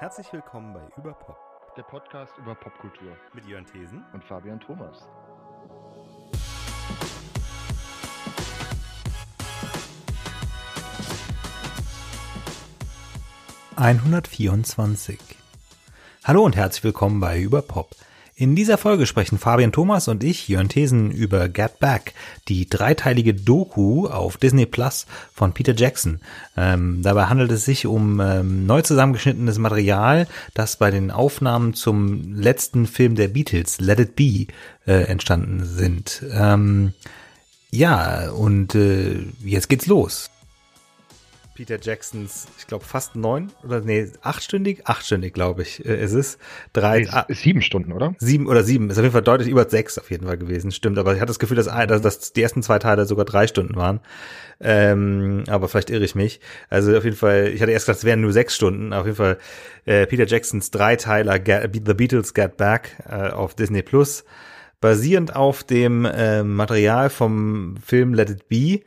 Herzlich willkommen bei Überpop der Podcast über Popkultur mit Jörn Thesen und Fabian Thomas. ...124. Hallo und herzlich willkommen bei Überpop. In dieser Folge sprechen Fabian Thomas und ich, Jörn Thesen, über Get Back, die dreiteilige Doku auf Disney Plus von Peter Jackson. Ähm, dabei handelt es sich um ähm, neu zusammengeschnittenes Material, das bei den Aufnahmen zum letzten Film der Beatles, Let It Be, äh, entstanden sind. Ähm, ja, und äh, jetzt geht's los. Peter Jacksons, ich glaube fast neun oder nee, achtstündig, achtstündig glaube ich. Äh, es ist drei, nee, ist sieben Stunden, oder? Sieben oder sieben, ist auf jeden Fall deutlich über sechs auf jeden Fall gewesen, stimmt. Aber ich hatte das Gefühl, dass, dass, dass die ersten zwei Teile sogar drei Stunden waren. Ähm, aber vielleicht irre ich mich. Also auf jeden Fall, ich hatte erst gedacht, es wären nur sechs Stunden. Auf jeden Fall äh, Peter Jacksons Dreiteiler Get, The Beatles Get Back äh, auf Disney Plus, basierend auf dem äh, Material vom Film Let It Be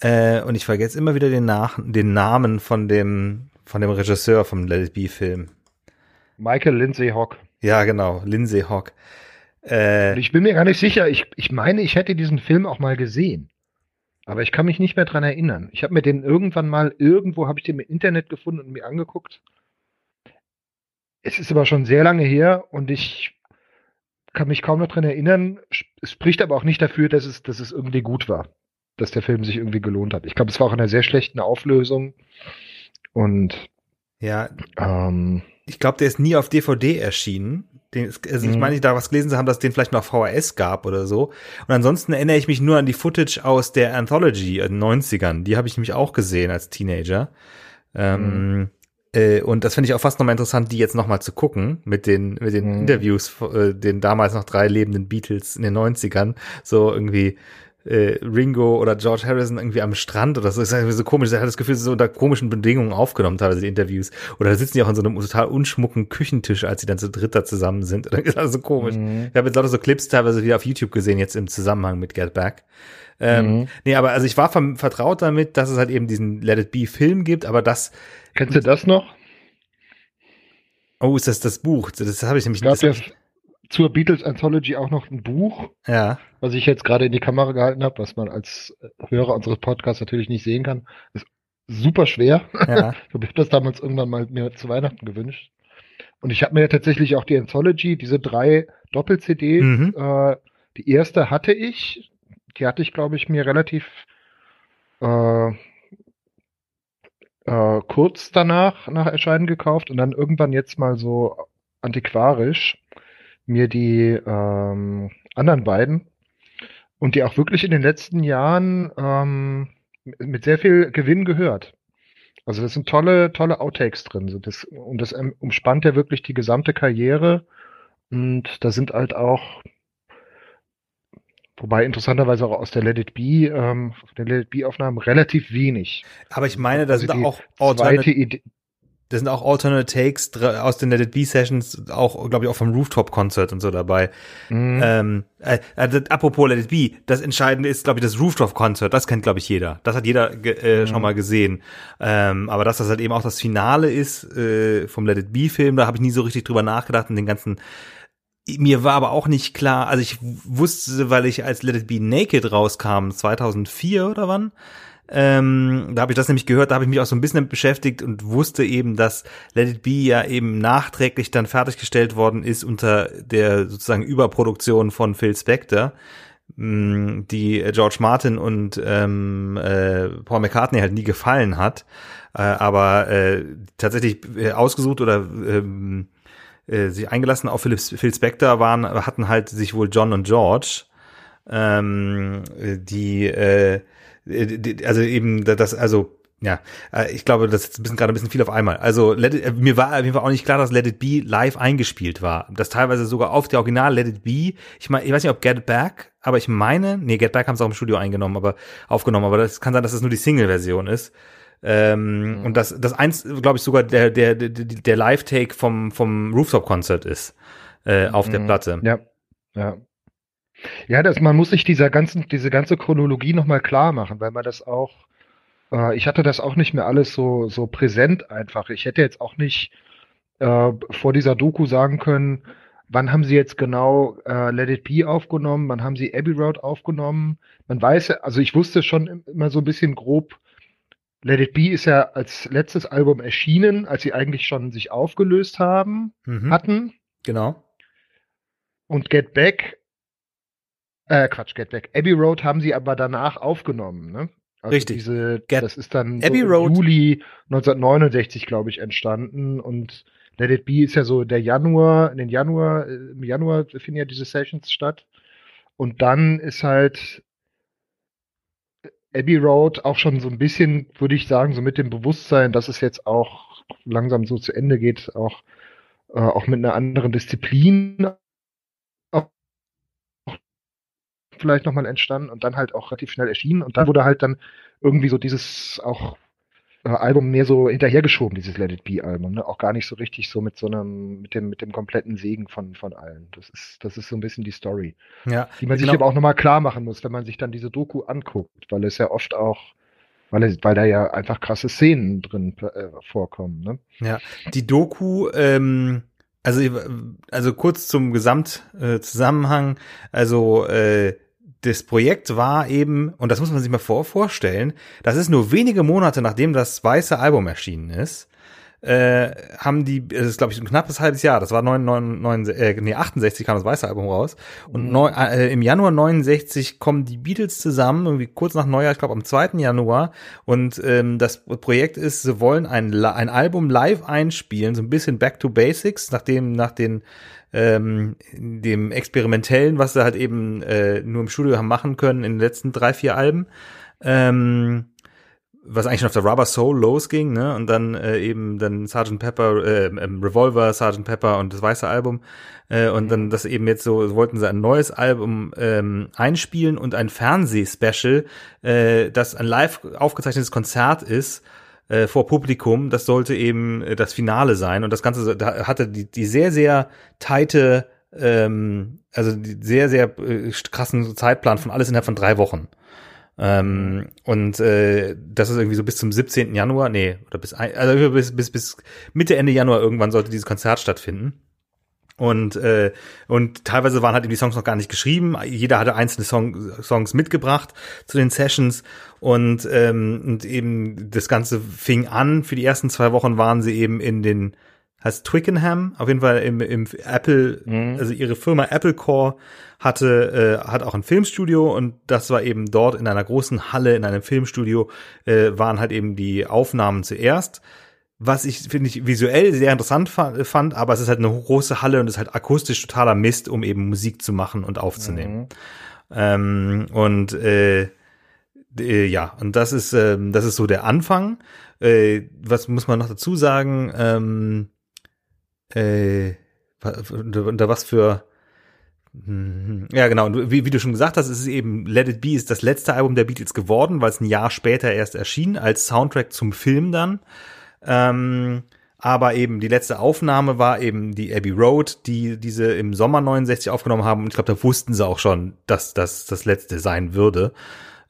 äh, und ich vergesse immer wieder den, Nach den Namen von dem, von dem Regisseur vom Let It Be Film. Michael Lindsay Hawk. Ja, genau, Lindsay Hawk. Äh, ich bin mir gar nicht sicher. Ich, ich meine, ich hätte diesen Film auch mal gesehen. Aber ich kann mich nicht mehr dran erinnern. Ich habe mir den irgendwann mal, irgendwo habe ich den im Internet gefunden und mir angeguckt. Es ist aber schon sehr lange her und ich kann mich kaum noch dran erinnern. Es spricht aber auch nicht dafür, dass es, dass es irgendwie gut war dass der Film sich irgendwie gelohnt hat. Ich glaube, es war auch in einer sehr schlechten Auflösung. Und ja, ähm, ich glaube, der ist nie auf DVD erschienen. Den, also ich mhm. meine, da was gelesen zu haben, dass es den vielleicht noch VHS gab oder so. Und ansonsten erinnere ich mich nur an die Footage aus der Anthology in den 90ern. Die habe ich nämlich auch gesehen als Teenager. Ähm, mhm. Äh, und das finde ich auch fast nochmal interessant, die jetzt nochmal zu gucken mit den, mit den mhm. Interviews, äh, den damals noch drei lebenden Beatles in den 90ern. So irgendwie äh, Ringo oder George Harrison irgendwie am Strand oder so. Das ist irgendwie so komisch. Er hat das Gefühl, so unter komischen Bedingungen aufgenommen, teilweise die Interviews. Oder da sitzen die auch an so einem total unschmucken Küchentisch, als sie dann zu dritt da zusammen sind. Das ist also komisch. Mhm. Ich habe jetzt lauter so Clips teilweise wieder auf YouTube gesehen, jetzt im Zusammenhang mit Get Back. Ähm, mhm. Nee, aber also ich war vertraut damit, dass es halt eben diesen Let It Be Film gibt, aber das. Kennst du das noch? Oh, ist das das Buch? Das, das habe ich nämlich nicht zur Beatles Anthology auch noch ein Buch, ja. was ich jetzt gerade in die Kamera gehalten habe, was man als Hörer unseres Podcasts natürlich nicht sehen kann. Ist super schwer. Ja. ich habe das damals irgendwann mal mir zu Weihnachten gewünscht. Und ich habe mir ja tatsächlich auch die Anthology, diese drei Doppel-CDs, mhm. äh, die erste hatte ich, die hatte ich, glaube ich, mir relativ äh, äh, kurz danach, nach Erscheinen gekauft und dann irgendwann jetzt mal so antiquarisch mir die ähm, anderen beiden und die auch wirklich in den letzten Jahren ähm, mit sehr viel Gewinn gehört. Also das sind tolle, tolle Outtakes drin. Das, und das umspannt ja wirklich die gesamte Karriere. Und da sind halt auch, wobei interessanterweise auch aus der Let It Be, ähm, der Let It Be Aufnahmen relativ wenig. Aber ich meine, da also sind auch zweite Idee, da sind auch Alternate Takes aus den Let It Be Sessions, auch, glaube ich, auch vom Rooftop-Konzert und so dabei. Mhm. Ähm, äh, äh, apropos Let It Be, das Entscheidende ist, glaube ich, das Rooftop-Konzert. Das kennt, glaube ich, jeder. Das hat jeder äh, mhm. schon mal gesehen. Ähm, aber dass das halt eben auch das Finale ist äh, vom Let It Be-Film, da habe ich nie so richtig drüber nachgedacht und den ganzen mir war aber auch nicht klar, also ich wusste, weil ich als Let It Be Naked rauskam, 2004 oder wann, ähm, da habe ich das nämlich gehört, da habe ich mich auch so ein bisschen beschäftigt und wusste eben, dass Let It Be ja eben nachträglich dann fertiggestellt worden ist unter der sozusagen Überproduktion von Phil Spector, mh, die George Martin und ähm, äh, Paul McCartney halt nie gefallen hat, äh, aber äh, tatsächlich äh, ausgesucht oder ähm, äh, sich eingelassen auf Phil, Phil Spector waren, hatten halt sich wohl John und George, ähm, die äh, äh, also eben das, also ja, äh, ich glaube, das ist ein bisschen, gerade ein bisschen viel auf einmal. Also Let it, äh, mir war jeden Fall auch nicht klar, dass Let It Be live eingespielt war. Das teilweise sogar auf der Original Let It Be. Ich meine, ich weiß nicht, ob Get Back, aber ich meine, nee, Get Back haben sie auch im Studio eingenommen, aber aufgenommen. Aber das kann sein, dass es das nur die Single-Version ist. Ähm, mhm. Und das, das eins, glaube ich, sogar der, der, der, der Live-Take vom, vom Rooftop-Konzert ist äh, auf mhm. der Platte. Ja, ja. Ja, das, man muss sich dieser ganzen, diese ganze Chronologie nochmal klar machen, weil man das auch, äh, ich hatte das auch nicht mehr alles so, so präsent einfach. Ich hätte jetzt auch nicht äh, vor dieser Doku sagen können, wann haben sie jetzt genau äh, Let It Be aufgenommen, wann haben sie Abbey Road aufgenommen. Man weiß, also ich wusste schon immer so ein bisschen grob, Let It Be ist ja als letztes Album erschienen, als sie eigentlich schon sich aufgelöst haben, mhm. hatten. Genau. Und Get Back, äh, Quatsch, Get Back, Abbey Road haben sie aber danach aufgenommen, ne? Also Richtig. Diese, Get das ist dann Abbey so Road. Juli 1969, glaube ich, entstanden und Let It Be ist ja so der Januar, in den Januar, äh, im Januar finden ja diese Sessions statt. Und dann ist halt Abbey Road auch schon so ein bisschen, würde ich sagen, so mit dem Bewusstsein, dass es jetzt auch langsam so zu Ende geht, auch, äh, auch mit einer anderen Disziplin vielleicht nochmal entstanden und dann halt auch relativ schnell erschienen und dann wurde halt dann irgendwie so dieses auch äh, Album mehr so hinterhergeschoben, dieses Let It Be Album, ne? auch gar nicht so richtig so mit so einem, mit dem, mit dem kompletten Segen von, von allen. Das ist, das ist so ein bisschen die Story. Ja. Die man sich aber auch nochmal klar machen muss, wenn man sich dann diese Doku anguckt, weil es ja oft auch weil, weil da ja einfach krasse Szenen drin äh, vorkommen. Ne? Ja, die Doku, ähm, also, also kurz zum Gesamtzusammenhang, äh, also äh, das Projekt war eben, und das muss man sich mal vor, vorstellen, das ist nur wenige Monate nachdem das weiße Album erschienen ist, äh, haben die, das ist glaube ich ein knappes halbes Jahr, das war 9, 9, 9, äh, nee, 68 kam das weiße Album raus und mhm. neun, äh, im Januar 69 kommen die Beatles zusammen, irgendwie kurz nach Neujahr, ich glaube am 2. Januar und ähm, das Projekt ist, sie wollen ein, ein Album live einspielen, so ein bisschen Back to Basics, nachdem, nach den ähm, dem Experimentellen, was sie halt eben äh, nur im Studio haben machen können in den letzten drei, vier Alben. Ähm, was eigentlich schon auf der Rubber Soul losging, ne? Und dann äh, eben dann Sgt. Pepper, äh, ähm, Revolver, Sgt. Pepper und das weiße Album. Äh, und dann das eben jetzt so, wollten sie ein neues Album ähm, einspielen und ein Fernsehspecial, äh, das ein live aufgezeichnetes Konzert ist äh, vor Publikum. Das sollte eben äh, das Finale sein. Und das Ganze da hatte die, die sehr, sehr tighte, ähm, also die sehr, sehr äh, krassen Zeitplan von alles innerhalb von drei Wochen. Ähm, und äh, das ist irgendwie so bis zum 17. Januar, nee, oder bis, also bis, bis, bis Mitte, Ende Januar irgendwann sollte dieses Konzert stattfinden. Und, äh, und teilweise waren halt die Songs noch gar nicht geschrieben. Jeder hatte einzelne Song, Songs mitgebracht zu den Sessions. Und, ähm, und eben das Ganze fing an. Für die ersten zwei Wochen waren sie eben in den, heißt Twickenham, auf jeden Fall im, im Apple, mhm. also ihre Firma Apple Core hatte, äh, hat auch ein Filmstudio und das war eben dort in einer großen Halle, in einem Filmstudio, äh, waren halt eben die Aufnahmen zuerst was ich, finde ich, visuell sehr interessant fand, aber es ist halt eine große Halle und es ist halt akustisch totaler Mist, um eben Musik zu machen und aufzunehmen. Mhm. Ähm, und äh, äh, ja, und das ist, äh, das ist so der Anfang. Äh, was muss man noch dazu sagen? Ähm, äh, unter was für hm, ja, genau. Und wie, wie, du schon gesagt hast, ist es eben Let It Be ist das letzte Album der Beatles geworden, weil es ein Jahr später erst erschien, als Soundtrack zum Film dann. Ähm, aber eben die letzte Aufnahme war eben die Abbey Road, die diese im Sommer 69 aufgenommen haben. Und ich glaube, da wussten sie auch schon, dass das das letzte sein würde.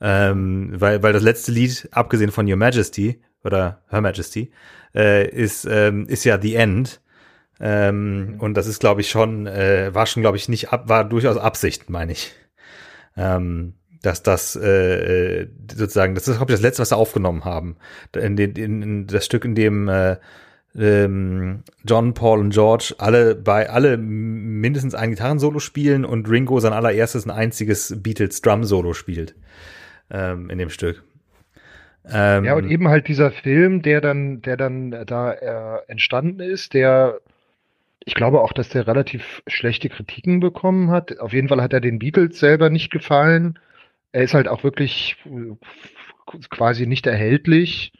Ähm, weil, weil das letzte Lied, abgesehen von Your Majesty oder Her Majesty, äh, ist, ähm, ist ja The End. Ähm, mhm. Und das ist, glaube ich, schon, äh, war schon, glaube ich, nicht ab, war durchaus Absicht, meine ich. Ähm, dass das äh, äh, sozusagen, das ist glaube ich das letzte, was sie aufgenommen haben. In, den, in, in das Stück, in dem äh, ähm, John, Paul und George alle bei alle mindestens ein Gitarrensolo spielen und Ringo sein allererstes ein einziges Beatles Drum Solo spielt ähm, in dem Stück. Ähm, ja und eben halt dieser Film, der dann, der dann da äh, entstanden ist, der ich glaube auch, dass der relativ schlechte Kritiken bekommen hat. Auf jeden Fall hat er den Beatles selber nicht gefallen er ist halt auch wirklich äh, quasi nicht erhältlich.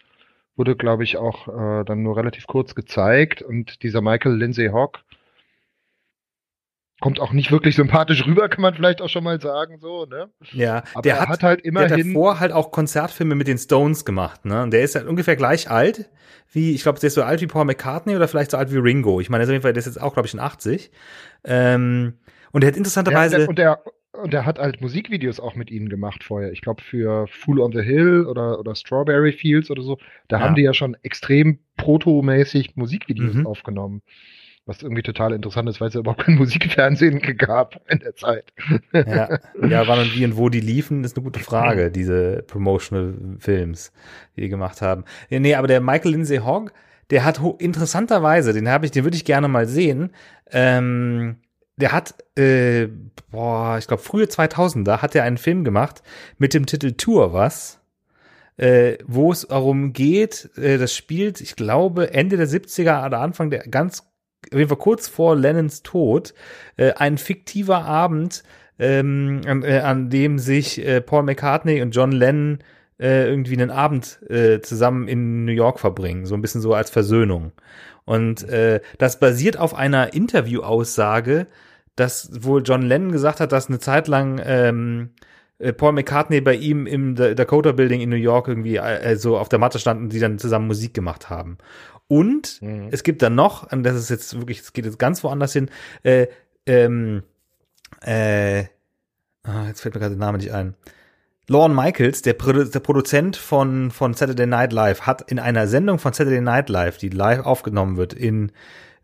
Wurde, glaube ich, auch äh, dann nur relativ kurz gezeigt. Und dieser Michael Lindsay Hawk kommt auch nicht wirklich sympathisch rüber, kann man vielleicht auch schon mal sagen, so, ne? Ja, aber der hat, hat halt immerhin. Der hat davor halt auch Konzertfilme mit den Stones gemacht, ne? Und der ist halt ungefähr gleich alt wie, ich glaube, der ist so alt wie Paul McCartney oder vielleicht so alt wie Ringo. Ich meine, der ist der jetzt auch, glaube ich, in 80. Ähm, und er hat interessanterweise. Der, und der, und er hat halt Musikvideos auch mit ihnen gemacht vorher. Ich glaube für Fool on the Hill oder, oder Strawberry Fields oder so. Da ja. haben die ja schon extrem protomäßig Musikvideos mhm. aufgenommen. Was irgendwie total interessant ist, weil es ja überhaupt kein Musikfernsehen gab in der Zeit. Ja, ja wann und wie und wo die liefen, ist eine gute Frage, diese Promotional Films, die die gemacht haben. Nee, aber der Michael Lindsay Hogg, der hat interessanterweise, den habe ich, den würde ich gerne mal sehen. Ähm, der hat, äh, boah, ich glaube, frühe 2000er hat er einen Film gemacht mit dem Titel Tour was, äh, wo es darum geht, äh, das spielt, ich glaube, Ende der 70er oder Anfang der, ganz, auf jeden Fall kurz vor Lennons Tod, äh, ein fiktiver Abend, ähm, an, äh, an dem sich äh, Paul McCartney und John Lennon äh, irgendwie einen Abend äh, zusammen in New York verbringen, so ein bisschen so als Versöhnung. Und äh, das basiert auf einer Interviewaussage, dass wohl John Lennon gesagt hat, dass eine Zeit lang ähm, äh, Paul McCartney bei ihm im Dakota Building in New York irgendwie äh, so auf der Matte standen, die dann zusammen Musik gemacht haben. Und mhm. es gibt dann noch, und das ist jetzt wirklich, es geht jetzt ganz woanders hin, äh, ähm, äh, ah, jetzt fällt mir gerade der Name nicht ein. Lorne Michaels, der, Produ der Produzent von, von Saturday Night Live, hat in einer Sendung von Saturday Night Live, die live aufgenommen wird in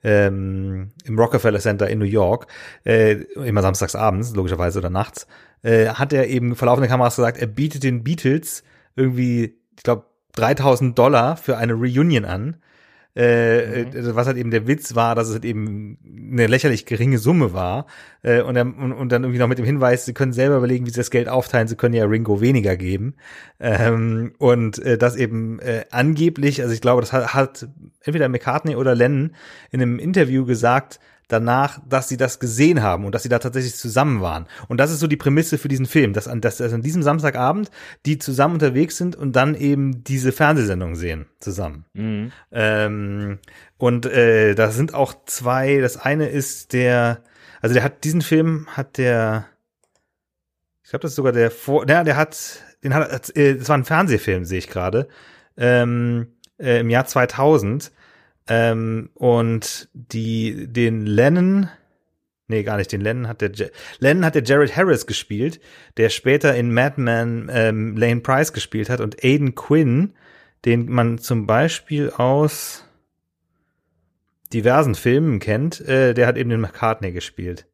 ähm, im Rockefeller Center in New York, äh, immer samstags abends, logischerweise oder nachts, äh, hat er eben vor laufender Kameras gesagt, er bietet den Beatles irgendwie, ich glaube, 3000 Dollar für eine Reunion an äh, mhm. Äh, was halt eben der Witz war, dass es halt eben eine lächerlich geringe Summe war. Äh, und, dann, und, und dann irgendwie noch mit dem Hinweis, sie können selber überlegen, wie sie das Geld aufteilen, sie können ja Ringo weniger geben. Ähm, und äh, das eben äh, angeblich, also ich glaube, das hat, hat entweder McCartney oder Lennon in einem Interview gesagt, danach, dass sie das gesehen haben und dass sie da tatsächlich zusammen waren. Und das ist so die Prämisse für diesen Film, dass an, dass, dass an diesem Samstagabend die zusammen unterwegs sind und dann eben diese Fernsehsendung sehen zusammen. Mhm. Ähm, und äh, da sind auch zwei, das eine ist der, also der hat diesen Film, hat der, ich glaube, das ist sogar der vor, ja, der hat, den hat, äh, das war ein Fernsehfilm, sehe ich gerade, ähm, äh, im Jahr 2000 ähm, und die, den Lennon, nee, gar nicht, den Lennon hat der, Lennon hat der Jared Harris gespielt, der später in Madman ähm, Lane Price gespielt hat und Aiden Quinn, den man zum Beispiel aus diversen Filmen kennt, äh, der hat eben den McCartney gespielt.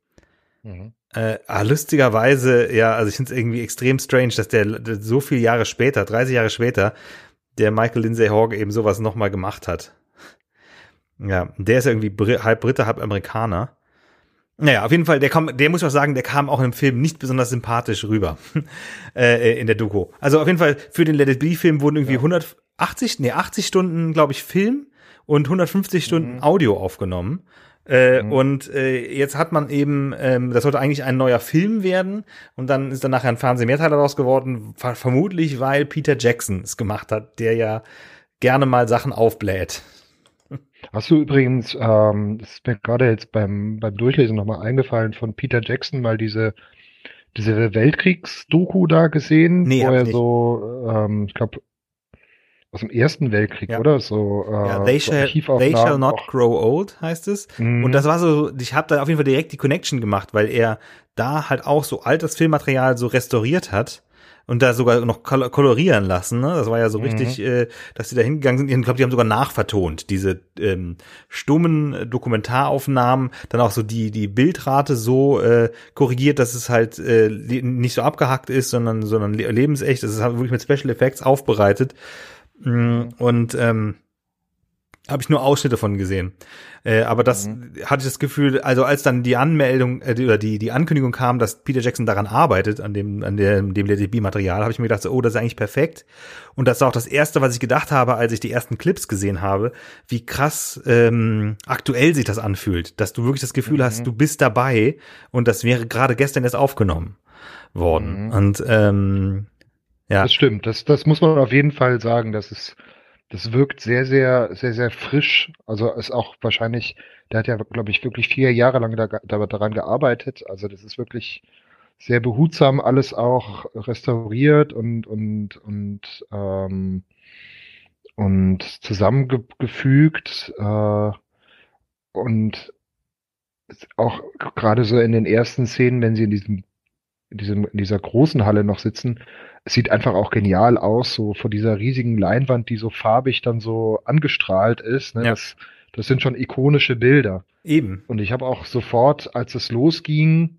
Mhm. Äh, ah, lustigerweise, ja, also ich finde es irgendwie extrem strange, dass der, der so viele Jahre später, 30 Jahre später, der Michael Lindsay Hogg eben sowas nochmal gemacht hat. Ja, der ist irgendwie halb Brite, halb Amerikaner. Naja, auf jeden Fall, der, kam, der muss ich auch sagen, der kam auch im Film nicht besonders sympathisch rüber äh, in der Doku. Also auf jeden Fall für den Let It Be-Film wurden irgendwie ja. 180, nee, 80 Stunden, glaube ich, Film und 150 Stunden mhm. Audio aufgenommen. Äh, mhm. Und äh, jetzt hat man eben, ähm, das sollte eigentlich ein neuer Film werden und dann ist dann nachher ein Fernsehmehrteil daraus geworden, vermutlich weil Peter Jackson es gemacht hat, der ja gerne mal Sachen aufbläht. Hast du übrigens, ähm, das ist mir gerade jetzt beim, beim Durchlesen nochmal eingefallen, von Peter Jackson mal diese, diese Weltkriegsdoku da gesehen, nee, wo er so, ähm, ich glaube, aus dem Ersten Weltkrieg, ja. oder? So, äh, ja, they, so shall, they shall not auch. grow old heißt es. Mhm. Und das war so, ich habe da auf jeden Fall direkt die Connection gemacht, weil er da halt auch so altes Filmmaterial so restauriert hat und da sogar noch kolorieren lassen. Ne? Das war ja so mhm. richtig, äh, dass die da hingegangen sind. Ich glaube, die haben sogar nachvertont diese ähm, stummen Dokumentaraufnahmen, dann auch so die die Bildrate so äh, korrigiert, dass es halt äh, nicht so abgehackt ist, sondern sondern lebensecht. Das ist halt wirklich mit Special Effects aufbereitet. Mm, und ähm, habe ich nur Ausschnitte von gesehen. Äh, aber das mhm. hatte ich das Gefühl, also als dann die Anmeldung äh, oder die, die Ankündigung kam, dass Peter Jackson daran arbeitet, an dem, an dem, dem LDB-Material, habe ich mir gedacht, so, oh, das ist eigentlich perfekt. Und das war auch das Erste, was ich gedacht habe, als ich die ersten Clips gesehen habe, wie krass ähm, aktuell sich das anfühlt, dass du wirklich das Gefühl mhm. hast, du bist dabei und das wäre gerade gestern erst aufgenommen worden. Mhm. Und ähm, ja. Das stimmt, das, das muss man auf jeden Fall sagen, das ist das wirkt sehr, sehr, sehr, sehr frisch. Also ist auch wahrscheinlich, der hat ja, glaube ich, wirklich vier Jahre lang da, da, daran gearbeitet. Also das ist wirklich sehr behutsam alles auch restauriert und und und ähm, und zusammengefügt äh, und auch gerade so in den ersten Szenen, wenn sie in diesem in, diesem, in dieser großen Halle noch sitzen. Es sieht einfach auch genial aus, so vor dieser riesigen Leinwand, die so farbig dann so angestrahlt ist. Ne? Ja. Das, das sind schon ikonische Bilder. Eben. Und ich habe auch sofort, als es losging,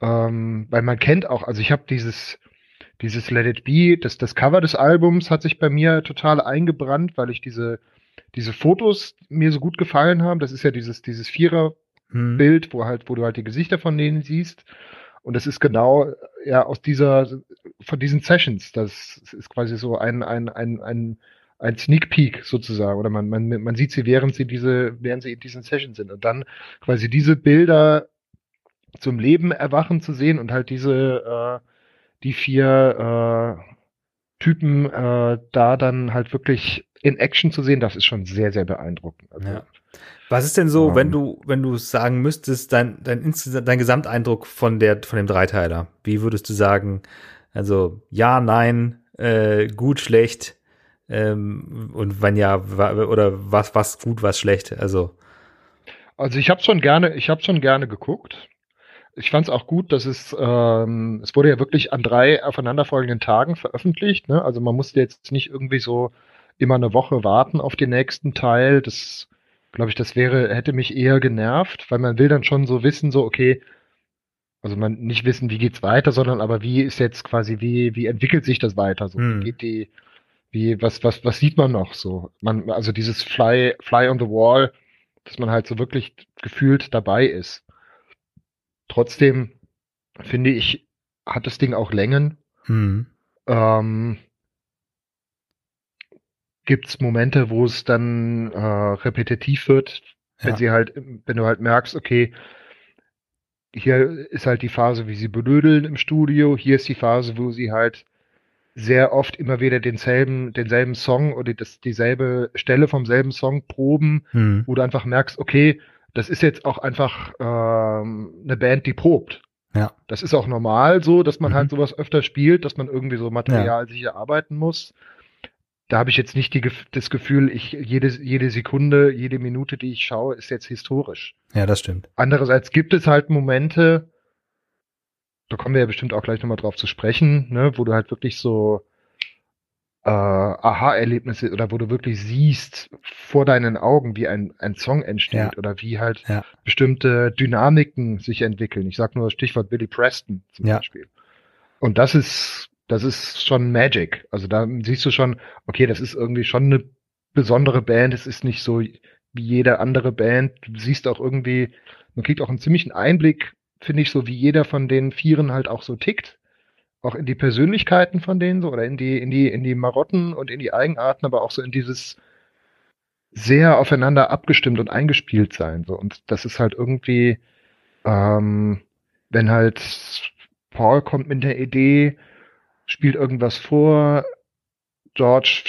ähm, weil man kennt auch, also ich habe dieses, dieses Let It Be, das, das Cover des Albums hat sich bei mir total eingebrannt, weil ich diese, diese Fotos mir so gut gefallen haben. Das ist ja dieses, dieses Vierer-Bild, hm. wo halt, wo du halt die Gesichter von denen siehst. Und das ist genau ja aus dieser, von diesen Sessions. Das ist quasi so ein, ein, ein, ein, ein Sneak Peek sozusagen. Oder man, man, man sieht sie, während sie diese, während sie in diesen Sessions sind. Und dann quasi diese Bilder zum Leben erwachen zu sehen und halt diese, äh, die vier äh, Typen äh, da dann halt wirklich in Action zu sehen, das ist schon sehr, sehr beeindruckend. Also, ja. Was ist denn so, ähm, wenn du, wenn du sagen müsstest, dein, dein, dein Gesamteindruck von der, von dem Dreiteiler? Wie würdest du sagen, also ja, nein, äh, gut, schlecht, ähm, und wenn ja, oder was, was gut, was schlecht, also. Also ich habe schon gerne, ich habe schon gerne geguckt ich fand es auch gut, dass es, ähm, es wurde ja wirklich an drei aufeinanderfolgenden Tagen veröffentlicht. Ne? Also man musste jetzt nicht irgendwie so immer eine Woche warten auf den nächsten Teil. Das, glaube ich, das wäre, hätte mich eher genervt, weil man will dann schon so wissen, so, okay, also man nicht wissen, wie geht's weiter, sondern aber wie ist jetzt quasi, wie, wie entwickelt sich das weiter? So, hm. wie geht die, wie, was, was, was sieht man noch so? Man, also dieses Fly, Fly on the Wall, dass man halt so wirklich gefühlt dabei ist. Trotzdem finde ich, hat das Ding auch Längen. Hm. Ähm, Gibt es Momente, wo es dann äh, repetitiv wird, wenn ja. sie halt, wenn du halt merkst, okay, hier ist halt die Phase, wie sie benödeln im Studio, hier ist die Phase, wo sie halt sehr oft immer wieder denselben, denselben Song oder das, dieselbe Stelle vom selben Song proben, hm. wo du einfach merkst, okay, das ist jetzt auch einfach ähm, eine Band, die probt. Ja. Das ist auch normal so, dass man halt mhm. halt sowas öfter spielt, dass man irgendwie so Material ja. sicher arbeiten muss. Da habe ich jetzt nicht die, das Gefühl, ich jede, jede Sekunde, jede Minute, die ich schaue, ist jetzt historisch. Ja, das stimmt. Andererseits gibt es halt Momente, da kommen wir ja bestimmt auch gleich nochmal drauf zu sprechen, ne, wo du halt wirklich so äh, Aha-Erlebnisse oder wo du wirklich siehst vor deinen Augen, wie ein, ein Song entsteht ja. oder wie halt ja. bestimmte Dynamiken sich entwickeln. Ich sag nur Stichwort Billy Preston zum ja. Beispiel. Und das ist, das ist schon Magic. Also da siehst du schon, okay, das ist irgendwie schon eine besondere Band. Es ist nicht so wie jede andere Band. Du siehst auch irgendwie, man kriegt auch einen ziemlichen Einblick, finde ich, so wie jeder von den Vieren halt auch so tickt auch in die Persönlichkeiten von denen so oder in die, in die, in die Marotten und in die Eigenarten, aber auch so in dieses sehr aufeinander abgestimmt und eingespielt sein. So. Und das ist halt irgendwie, ähm, wenn halt Paul kommt mit der Idee, spielt irgendwas vor, George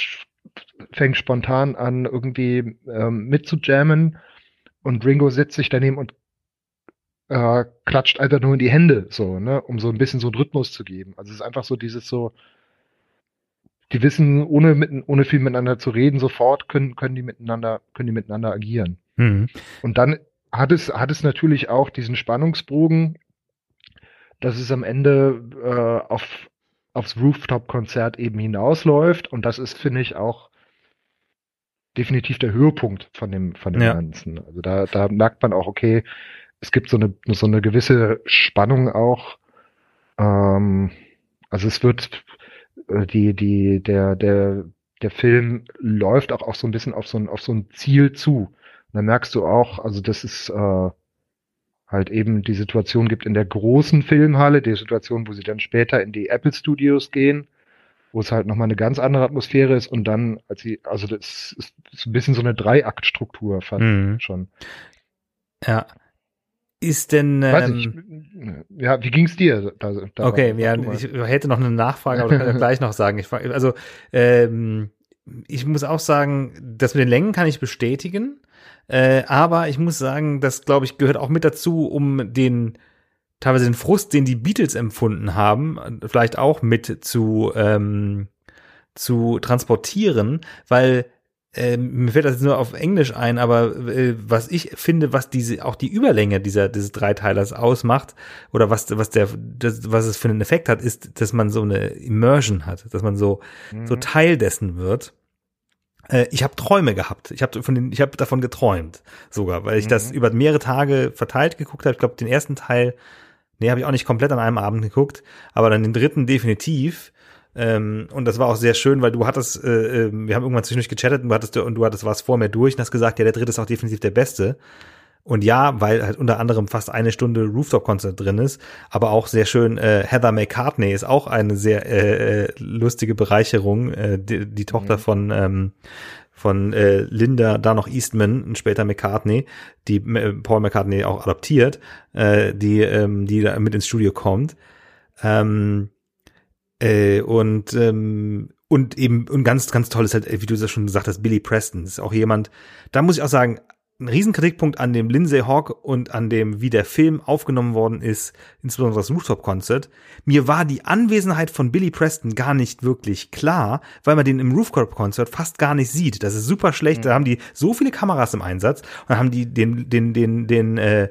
fängt spontan an, irgendwie ähm, mitzujammen und Ringo setzt sich daneben und äh, klatscht einfach nur in die Hände, so, ne, um so ein bisschen so einen Rhythmus zu geben. Also es ist einfach so dieses so, die wissen, ohne, mit, ohne viel miteinander zu reden, sofort können, können die miteinander, können die miteinander agieren. Mhm. Und dann hat es, hat es natürlich auch diesen Spannungsbogen, dass es am Ende äh, auf, aufs Rooftop-Konzert eben hinausläuft. Und das ist, finde ich, auch definitiv der Höhepunkt von dem, von dem ja. Ganzen. Also da, da merkt man auch, okay, es gibt so eine, so eine gewisse Spannung auch. Ähm, also es wird äh, die, die, der, der, der Film läuft auch, auch so ein bisschen auf so ein, auf so ein Ziel zu. Und da merkst du auch, also das ist äh, halt eben die Situation gibt in der großen Filmhalle, die Situation, wo sie dann später in die Apple Studios gehen, wo es halt nochmal eine ganz andere Atmosphäre ist und dann, als sie, also das ist, ist ein bisschen so eine Dreiaktstruktur fast mhm. schon. Ja, ist denn. Ähm, ich, ja, wie ging's dir? Da, da okay, ja, ich hätte noch eine Nachfrage, aber ich kann gleich noch sagen. Ich, also, ähm, ich muss auch sagen, das mit den Längen kann ich bestätigen. Äh, aber ich muss sagen, das glaube ich gehört auch mit dazu, um den teilweise den Frust, den die Beatles empfunden haben, vielleicht auch mit zu ähm, zu transportieren, weil äh, mir fällt das jetzt nur auf Englisch ein, aber äh, was ich finde, was diese auch die Überlänge dieser dieses Dreiteilers ausmacht oder was was der das, was es für einen Effekt hat, ist, dass man so eine Immersion hat, dass man so mhm. so Teil dessen wird. Äh, ich habe Träume gehabt. Ich habe von den ich habe davon geträumt sogar, weil ich mhm. das über mehrere Tage verteilt geguckt habe. Ich glaube, den ersten Teil Nee, habe ich auch nicht komplett an einem Abend geguckt, aber dann den dritten definitiv. Ähm, und das war auch sehr schön, weil du hattest, äh, äh, wir haben irgendwann zwischendurch gechattet und du hattest, und du hattest was vor mir durch und hast gesagt, ja, der dritte ist auch definitiv der beste. Und ja, weil halt unter anderem fast eine Stunde Rooftop-Konzert drin ist, aber auch sehr schön, äh, Heather McCartney ist auch eine sehr äh, äh lustige Bereicherung, äh, die, die Tochter mhm. von ähm, von äh, Linda, da noch Eastman und später McCartney, die äh, Paul McCartney auch adoptiert, äh, die ähm, die da mit ins Studio kommt. Ähm, äh, und ähm, und eben und ganz ganz toll ist halt, wie du das schon gesagt hast, Billy Preston ist auch jemand. Da muss ich auch sagen, ein Riesenkritikpunkt an dem Lindsay Hawk und an dem, wie der Film aufgenommen worden ist, insbesondere das Rooftop-Concert. Mir war die Anwesenheit von Billy Preston gar nicht wirklich klar, weil man den im Rooftop-Concert fast gar nicht sieht. Das ist super schlecht. Mhm. Da haben die so viele Kameras im Einsatz und haben die den, den, den, den, äh,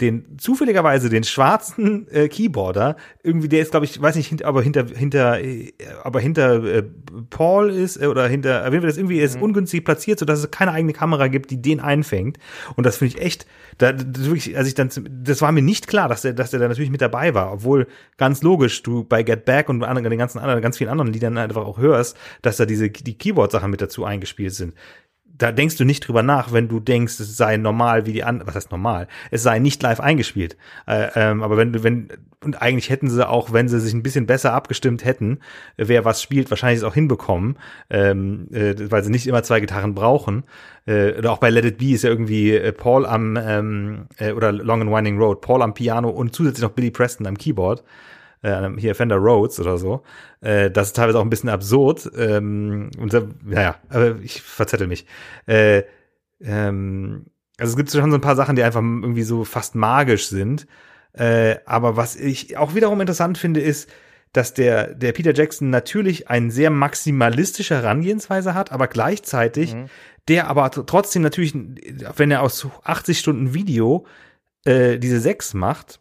den zufälligerweise den schwarzen äh, Keyboarder. Irgendwie der ist glaube ich weiß nicht hinter, aber hinter hinter äh, aber hinter äh, Paul ist äh, oder hinter wenn wir das irgendwie ist mhm. ungünstig platziert so dass es keine eigene Kamera gibt die den einfängt. Und das finde ich echt da das wirklich als ich dann das war mir nicht klar dass der dass der da natürlich mit dabei war. Obwohl ganz logisch du bei Get Back und bei den ganzen anderen ganz vielen anderen Liedern einfach auch hörst dass da diese die Keyboard Sachen mit dazu eingespielt sind da denkst du nicht drüber nach, wenn du denkst, es sei normal wie die anderen, was heißt normal? Es sei nicht live eingespielt. Äh, ähm, aber wenn du, wenn, und eigentlich hätten sie auch, wenn sie sich ein bisschen besser abgestimmt hätten, wer was spielt, wahrscheinlich es auch hinbekommen, ähm, äh, weil sie nicht immer zwei Gitarren brauchen. Äh, oder auch bei Let It Be ist ja irgendwie äh, Paul am, ähm, äh, oder Long and Winding Road, Paul am Piano und zusätzlich noch Billy Preston am Keyboard äh, hier Fender Rhodes oder so. Äh, das ist teilweise auch ein bisschen absurd. Ähm, und naja, aber ich verzettel mich. Äh, ähm, also es gibt schon so ein paar Sachen, die einfach irgendwie so fast magisch sind. Äh, aber was ich auch wiederum interessant finde, ist, dass der, der Peter Jackson natürlich eine sehr maximalistische Herangehensweise hat, aber gleichzeitig mhm. der aber trotzdem natürlich, wenn er aus 80 Stunden Video äh, diese sechs macht,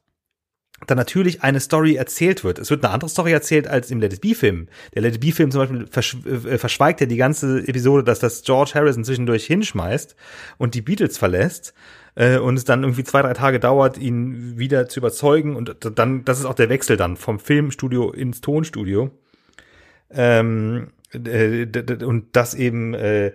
dann natürlich eine Story erzählt wird. Es wird eine andere Story erzählt als im Let It Be-Film. Der Let It Be-Film zum Beispiel versch äh, verschweigt ja die ganze Episode, dass das George Harrison zwischendurch hinschmeißt und die Beatles verlässt äh, und es dann irgendwie zwei, drei Tage dauert, ihn wieder zu überzeugen und dann, das ist auch der Wechsel dann vom Filmstudio ins Tonstudio. Ähm, äh, und das eben äh,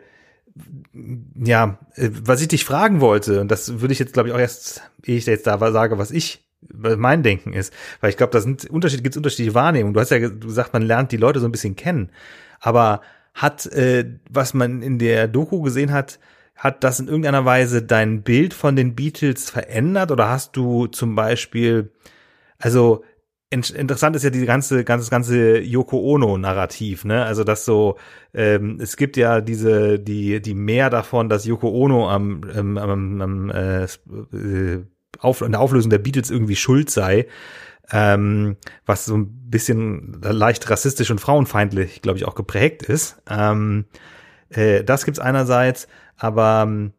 ja, äh, was ich dich fragen wollte, und das würde ich jetzt, glaube ich, auch erst, ehe ich jetzt da sage, was ich mein Denken ist. Weil ich glaube, da sind Unterschiede, gibt es unterschiedliche Wahrnehmungen. Du hast ja gesagt, man lernt die Leute so ein bisschen kennen. Aber hat, äh, was man in der Doku gesehen hat, hat das in irgendeiner Weise dein Bild von den Beatles verändert? Oder hast du zum Beispiel, also interessant ist ja die ganze, ganze, ganze Yoko Ono-Narrativ, ne? Also dass so, ähm, es gibt ja diese, die, die mehr davon, dass Yoko Ono am, am, am, am äh, äh auf, der Auflösung der Beatles irgendwie schuld sei, ähm, was so ein bisschen leicht rassistisch und frauenfeindlich, glaube ich, auch geprägt ist. Ähm, äh, das gibt's einerseits, aber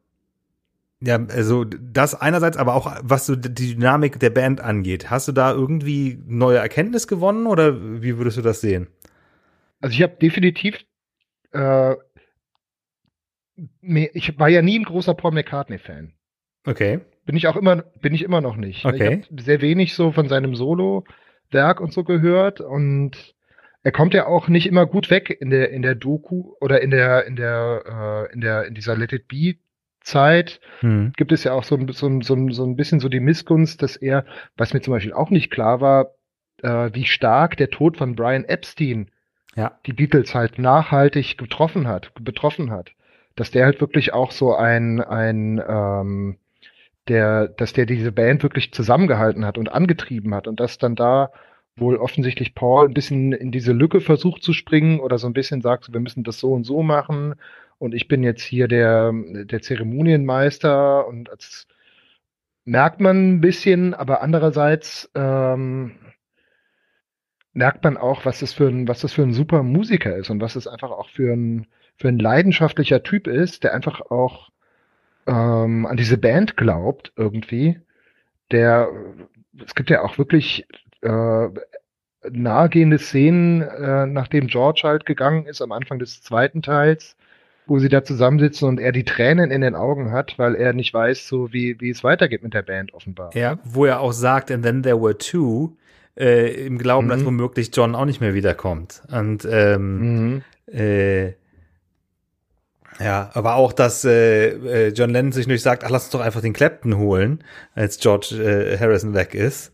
ja, also das einerseits, aber auch was so die Dynamik der Band angeht. Hast du da irgendwie neue Erkenntnis gewonnen oder wie würdest du das sehen? Also ich habe definitiv, äh, ich war ja nie ein großer Paul McCartney-Fan. Okay. Bin ich auch immer, bin ich immer noch nicht. Okay. Ich habe sehr wenig so von seinem Solo-Werk und so gehört und er kommt ja auch nicht immer gut weg in der in der Doku oder in der in der äh, in der in dieser Let It Be Zeit hm. gibt es ja auch so, so, so, so ein bisschen so die Missgunst, dass er, was mir zum Beispiel auch nicht klar war, äh, wie stark der Tod von Brian Epstein ja. die Beatles halt nachhaltig getroffen hat, betroffen hat. Dass der halt wirklich auch so ein, ein ähm, der, dass der diese Band wirklich zusammengehalten hat und angetrieben hat und dass dann da wohl offensichtlich Paul ein bisschen in diese Lücke versucht zu springen oder so ein bisschen sagt, wir müssen das so und so machen und ich bin jetzt hier der, der Zeremonienmeister und das merkt man ein bisschen, aber andererseits ähm, merkt man auch, was das für ein, was das für ein super Musiker ist und was es einfach auch für ein, für ein leidenschaftlicher Typ ist, der einfach auch ähm, an diese Band glaubt irgendwie. Der, es gibt ja auch wirklich äh, nahegehende Szenen, äh, nachdem George halt gegangen ist am Anfang des zweiten Teils, wo sie da zusammensitzen und er die Tränen in den Augen hat, weil er nicht weiß, so wie, wie es weitergeht mit der Band offenbar. Ja, wo er auch sagt, and then there were two, äh, im Glauben, mhm. dass womöglich John auch nicht mehr wiederkommt. Und ähm, mhm. äh, ja, aber auch, dass äh, äh, John Lennon sich nicht sagt, ach, lass uns doch einfach den Clapton holen, als George äh, Harrison weg ist.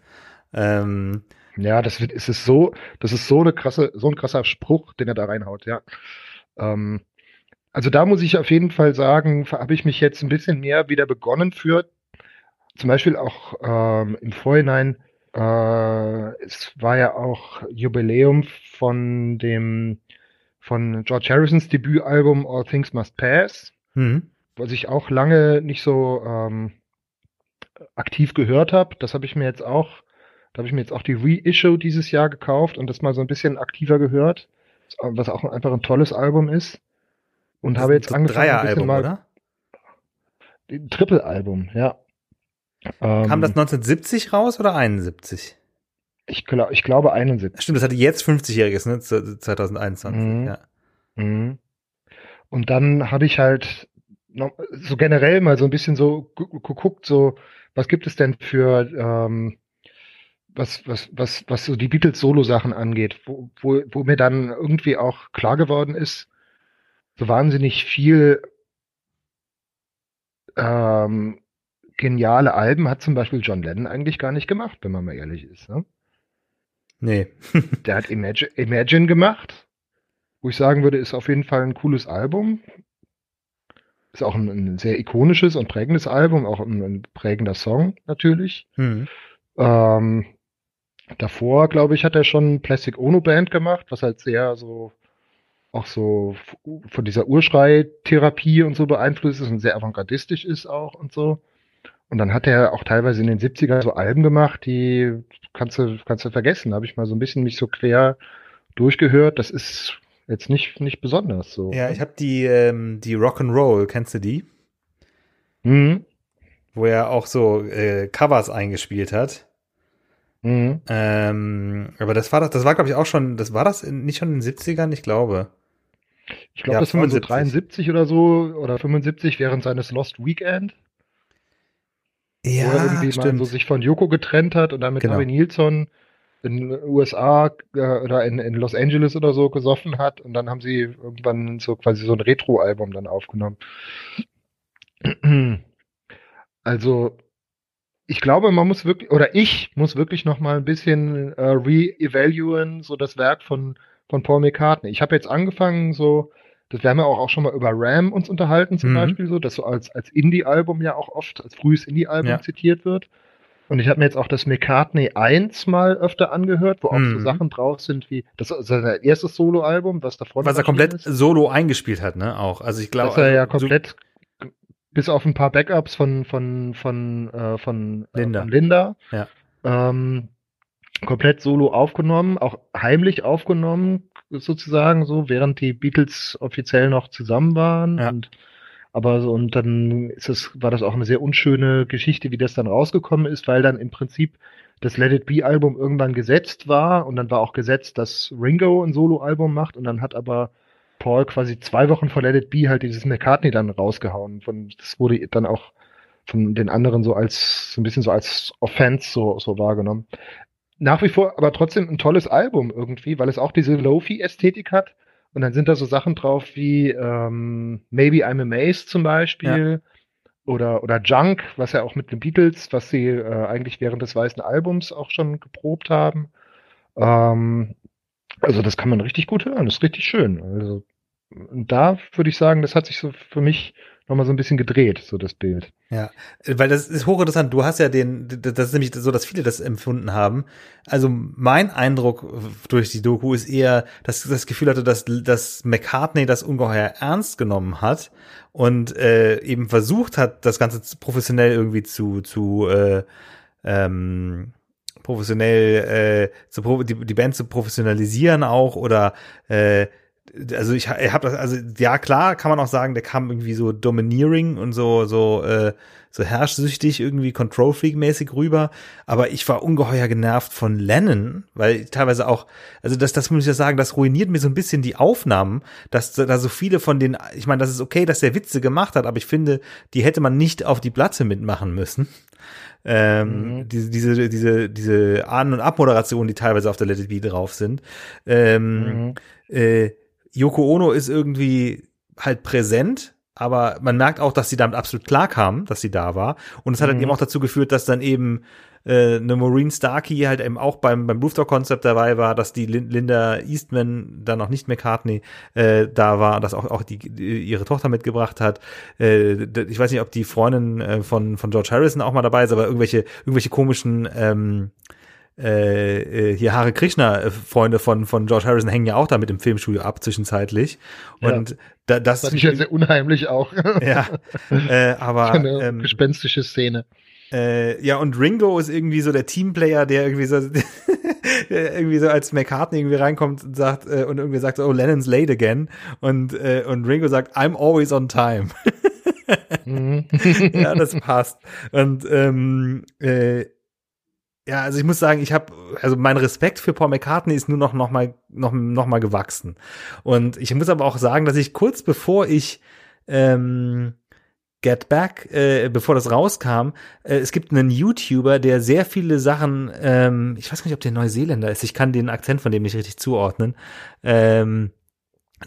Ähm, ja, das wird, ist so, das ist so eine krasse, so ein krasser Spruch, den er da reinhaut, ja. Ähm, also da muss ich auf jeden Fall sagen, habe ich mich jetzt ein bisschen mehr wieder begonnen für, zum Beispiel auch ähm, im Vorhinein, äh, es war ja auch Jubiläum von dem von George Harrisons Debütalbum All Things Must Pass, mhm. was ich auch lange nicht so ähm, aktiv gehört habe. Das habe ich mir jetzt auch, da habe ich mir jetzt auch die Reissue dieses Jahr gekauft und das mal so ein bisschen aktiver gehört, was auch einfach ein tolles Album ist. Und das habe jetzt angefangen, ein bisschen mal oder? Triple-Album, ja. Kam das 1970 ähm, raus oder 71? Ich, glaub, ich glaube 71. Stimmt, das hatte jetzt 50-jähriges, ne? 2021, mhm. ja. Mhm. Und dann habe ich halt noch, so generell mal so ein bisschen so geguckt, so, was gibt es denn für, ähm, was, was, was, was so die Beatles-Solo-Sachen angeht, wo, wo, wo mir dann irgendwie auch klar geworden ist, so wahnsinnig viel ähm, geniale Alben hat zum Beispiel John Lennon eigentlich gar nicht gemacht, wenn man mal ehrlich ist. Ne? Nee. der hat Imagine, Imagine gemacht, wo ich sagen würde, ist auf jeden Fall ein cooles Album. Ist auch ein, ein sehr ikonisches und prägendes Album, auch ein, ein prägender Song natürlich. Hm. Ähm, davor, glaube ich, hat er schon Plastic Ono Band gemacht, was halt sehr so auch so von dieser Urschrei-Therapie und so beeinflusst ist und sehr avantgardistisch ist auch und so. Und dann hat er auch teilweise in den 70ern so Alben gemacht, die kannst du, kannst du vergessen. Da habe ich mal so ein bisschen mich so quer durchgehört. Das ist jetzt nicht, nicht besonders so. Ja, ich habe die, ähm, die Rock'n'Roll, kennst du die? Mhm. Wo er auch so äh, Covers eingespielt hat. Mhm. Ähm, aber das war das, das war glaube ich auch schon, das war das in, nicht schon in den 70ern, ich glaube. Ich glaube, ja, das 75. war so 73 oder so oder 75 während seines Lost Weekend. Ja, wo er irgendwie stimmt. mal so sich von Yoko getrennt hat und dann mit genau. Harvey Nilsson in den USA äh, oder in, in Los Angeles oder so gesoffen hat und dann haben sie irgendwann so quasi so ein Retro-Album dann aufgenommen. Also ich glaube, man muss wirklich, oder ich muss wirklich noch mal ein bisschen äh, re-evaluieren, so das Werk von, von Paul McCartney. Ich habe jetzt angefangen, so das wir haben ja auch, auch schon mal über Ram uns unterhalten, zum mhm. Beispiel, so, das so als, als Indie-Album ja auch oft, als frühes Indie-Album ja. zitiert wird. Und ich habe mir jetzt auch das McCartney 1 mal öfter angehört, wo auch mhm. so Sachen drauf sind wie, das ist sein erstes Solo-Album, was davor Was er komplett ist. solo eingespielt hat, ne, auch. Also ich glaube. Dass er ja komplett, so bis auf ein paar Backups von, von, von, äh, von, äh, Linda. Von Linda ja. ähm, komplett solo aufgenommen, auch heimlich aufgenommen, sozusagen, so, während die Beatles offiziell noch zusammen waren. Ja. Und, aber so, und dann ist es, war das auch eine sehr unschöne Geschichte, wie das dann rausgekommen ist, weil dann im Prinzip das Let It Be Album irgendwann gesetzt war und dann war auch gesetzt, dass Ringo ein Solo-Album macht und dann hat aber Paul quasi zwei Wochen vor Let It Be halt dieses McCartney dann rausgehauen. Von, das wurde dann auch von den anderen so als, so ein bisschen so als Offense so, so wahrgenommen nach wie vor aber trotzdem ein tolles Album irgendwie, weil es auch diese Lofi-Ästhetik hat. Und dann sind da so Sachen drauf wie ähm, Maybe I'm Amazed zum Beispiel. Ja. Oder, oder Junk, was ja auch mit den Beatles, was sie äh, eigentlich während des weißen Albums auch schon geprobt haben. Ähm, also das kann man richtig gut hören, das ist richtig schön. Also da würde ich sagen, das hat sich so für mich nochmal so ein bisschen gedreht, so das Bild. Ja, weil das ist hochinteressant. Du hast ja den, das ist nämlich so, dass viele das empfunden haben. Also mein Eindruck durch die Doku ist eher, dass ich das Gefühl hatte, dass, dass McCartney das ungeheuer ernst genommen hat und äh, eben versucht hat, das Ganze professionell irgendwie zu, zu äh, ähm, professionell äh, zu, die, die Band zu professionalisieren auch oder äh, also ich, ich habe das, also ja klar kann man auch sagen, der kam irgendwie so domineering und so so äh, so herrschsüchtig irgendwie Control Freak mäßig rüber, aber ich war ungeheuer genervt von Lennon, weil teilweise auch, also das das muss ich ja sagen, das ruiniert mir so ein bisschen die Aufnahmen, dass da so viele von den, ich meine, das ist okay, dass der Witze gemacht hat, aber ich finde, die hätte man nicht auf die Platte mitmachen müssen. Ähm, mhm. diese, diese, diese, diese An- und Abmoderation, die teilweise auf der Let It Be drauf sind. Ähm, mhm. äh, Yoko Ono ist irgendwie halt präsent, aber man merkt auch, dass sie damit absolut klar kam, dass sie da war. Und es hat mhm. halt eben auch dazu geführt, dass dann eben äh, eine Maureen Starkey halt eben auch beim, beim Rooftop-Konzept dabei war, dass die Linda Eastman, dann noch nicht McCartney, äh, da war, dass auch, auch die, die, ihre Tochter mitgebracht hat. Äh, ich weiß nicht, ob die Freundin äh, von, von George Harrison auch mal dabei ist, aber irgendwelche, irgendwelche komischen ähm, äh, äh, hier Hare Krishna äh, Freunde von von George Harrison hängen ja auch da mit dem Filmstudio ab zwischenzeitlich. Und ja. da, das ist ja sehr unheimlich auch. Ja äh, aber eine ähm, gespenstische Szene. Äh, ja und Ringo ist irgendwie so der Teamplayer der irgendwie so irgendwie so als McCartney irgendwie reinkommt und sagt äh, und irgendwie sagt oh Lennon's late again. Und äh, und Ringo sagt I'm always on time. Mhm. ja das passt. Und ähm, äh, ja, also ich muss sagen, ich habe also mein Respekt für Paul McCartney ist nur noch noch mal noch noch mal gewachsen. Und ich muss aber auch sagen, dass ich kurz bevor ich ähm, Get Back, äh, bevor das rauskam, äh, es gibt einen YouTuber, der sehr viele Sachen, ähm, ich weiß gar nicht, ob der Neuseeländer ist, ich kann den Akzent von dem nicht richtig zuordnen. Ähm,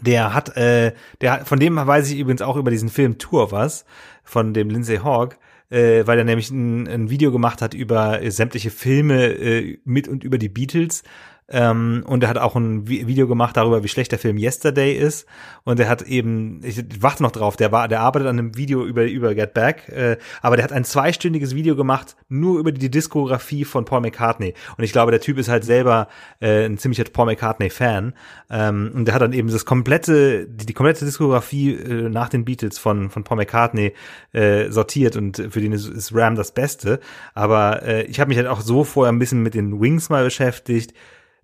der hat, äh, der von dem weiß ich übrigens auch über diesen Film Tour was, von dem Lindsay Hawk äh, weil er nämlich ein, ein Video gemacht hat über äh, sämtliche Filme äh, mit und über die Beatles ähm, und er hat auch ein Video gemacht darüber, wie schlecht der Film Yesterday ist. Und er hat eben, ich warte noch drauf, der war, der arbeitet an einem Video über, über Get Back, äh, aber der hat ein zweistündiges Video gemacht, nur über die Diskografie von Paul McCartney. Und ich glaube, der Typ ist halt selber äh, ein ziemlicher Paul McCartney-Fan. Ähm, und der hat dann eben das komplette, die, die komplette Diskografie äh, nach den Beatles von, von Paul McCartney äh, sortiert und für den ist, ist Ram das Beste. Aber äh, ich habe mich halt auch so vorher ein bisschen mit den Wings mal beschäftigt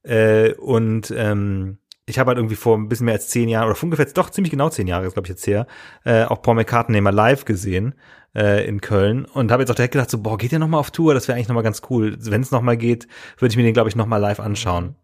äh, und ähm, ich habe halt irgendwie vor ein bisschen mehr als zehn Jahren, oder ungefähr doch ziemlich genau zehn Jahre, glaube ich jetzt her, äh, auch Paul McCartney mal live gesehen äh, in Köln und habe jetzt auch direkt gedacht, so, boah, geht der nochmal auf Tour? Das wäre eigentlich nochmal ganz cool. Wenn es nochmal geht, würde ich mir den, glaube ich, nochmal live anschauen.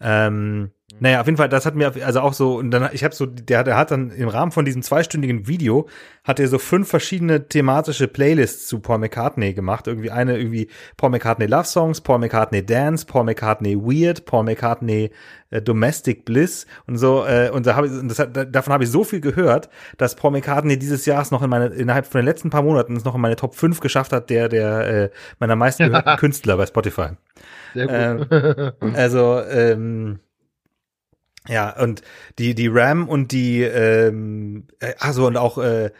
Ähm, naja, auf jeden Fall, das hat mir also auch so, und dann, ich habe so, der, der hat dann im Rahmen von diesem zweistündigen Video, hat er so fünf verschiedene thematische Playlists zu Paul McCartney gemacht. Irgendwie eine, irgendwie Paul McCartney Love Songs, Paul McCartney Dance, Paul McCartney Weird, Paul McCartney äh, Domestic Bliss und so, äh, und da hab ich, das hat, davon habe ich so viel gehört, dass Paul McCartney dieses Jahres noch in meine, innerhalb von den letzten paar Monaten es noch in meine Top 5 geschafft hat, der, der, äh, meiner meisten gehörten Künstler bei Spotify. Sehr gut. Ähm, also, ähm, ja, und die, die RAM und die, ähm, äh, also und auch, äh,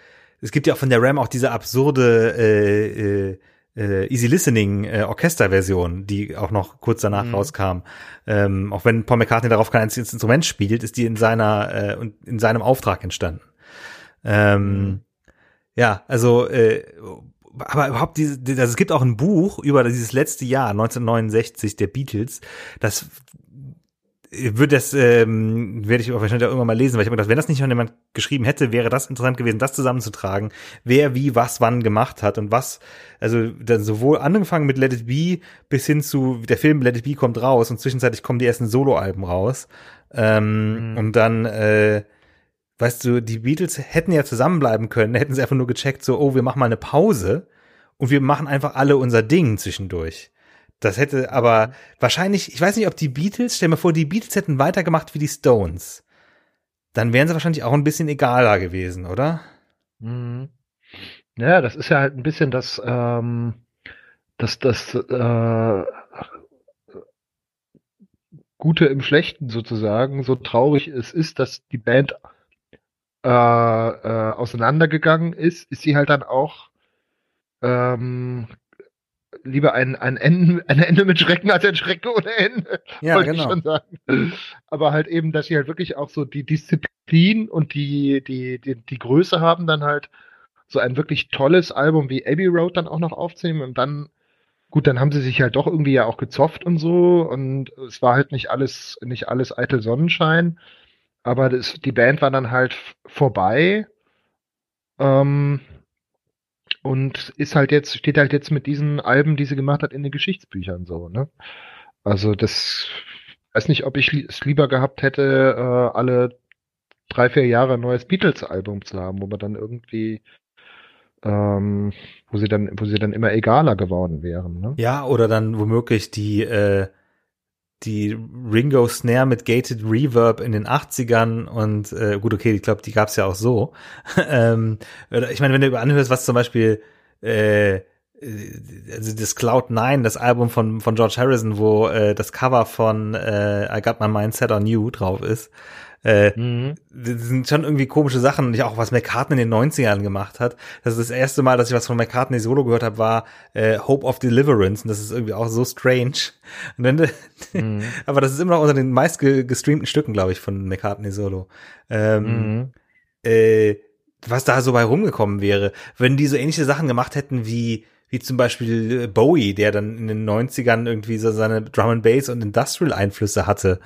es gibt ja auch von der RAM auch diese absurde äh, äh, äh, Easy Listening äh, Orchesterversion, die auch noch kurz danach mhm. rauskam. Ähm, auch wenn Paul McCartney darauf kein einziges Instrument spielt, ist die in seiner äh, und in seinem Auftrag entstanden. Ähm, mhm. Ja, also äh, aber überhaupt diese, also es gibt auch ein Buch über dieses letzte Jahr 1969 der Beatles, das würde das ähm, werde ich wahrscheinlich auch irgendwann mal lesen, weil ich habe gedacht, wenn das nicht schon jemand geschrieben hätte, wäre das interessant gewesen, das zusammenzutragen, wer wie was wann gemacht hat und was, also dann sowohl angefangen mit Let It Be bis hin zu der Film Let It Be kommt raus und zwischenzeitlich kommen die ersten Soloalben raus ähm, mhm. und dann äh, weißt du, die Beatles hätten ja zusammenbleiben können, hätten sie einfach nur gecheckt, so, oh, wir machen mal eine Pause und wir machen einfach alle unser Ding zwischendurch. Das hätte aber wahrscheinlich, ich weiß nicht, ob die Beatles, stell mir vor, die Beatles hätten weitergemacht wie die Stones. Dann wären sie wahrscheinlich auch ein bisschen egaler gewesen, oder? Mhm. Ja, das ist ja halt ein bisschen das, ähm, das, das äh, Gute im Schlechten sozusagen. So traurig es ist, dass die Band äh, äh, auseinandergegangen ist, ist sie halt dann auch ähm, lieber ein, ein, Ende, ein Ende mit Schrecken als ein Schrecken ohne Ende. Ja, genau. Ich schon sagen. Aber halt eben, dass sie halt wirklich auch so die Disziplin und die, die, die, die Größe haben, dann halt so ein wirklich tolles Album wie Abbey Road dann auch noch aufzunehmen und dann gut, dann haben sie sich halt doch irgendwie ja auch gezofft und so und es war halt nicht alles, nicht alles eitel Sonnenschein, aber das, die Band war dann halt vorbei ähm, und ist halt jetzt, steht halt jetzt mit diesen Alben, die sie gemacht hat, in den Geschichtsbüchern so, ne? Also das, weiß nicht, ob ich es lieber gehabt hätte, äh, alle drei, vier Jahre ein neues Beatles-Album zu haben, wo man dann irgendwie ähm, wo sie dann, wo sie dann immer egaler geworden wären. Ne? Ja, oder dann womöglich die, äh, die Ringo Snare mit Gated Reverb in den 80ern und äh, gut, okay, ich glaube, die gab's ja auch so. ähm, ich meine, wenn du anhörst, was zum Beispiel äh, also das Cloud 9, das Album von, von George Harrison, wo äh, das Cover von äh, I Got My Mind Set on You drauf ist, äh, mhm. Das sind schon irgendwie komische Sachen. Und ich auch, was McCartney in den 90ern gemacht hat. Das ist das erste Mal, dass ich was von McCartney Solo gehört habe, war äh, Hope of Deliverance. Und das ist irgendwie auch so strange. Dann, mhm. aber das ist immer noch unter den meist gestreamten Stücken, glaube ich, von McCartney Solo. Ähm, mhm. äh, was da so bei rumgekommen wäre, wenn die so ähnliche Sachen gemacht hätten wie wie zum Beispiel Bowie, der dann in den 90ern irgendwie so seine Drum and Bass und Industrial Einflüsse hatte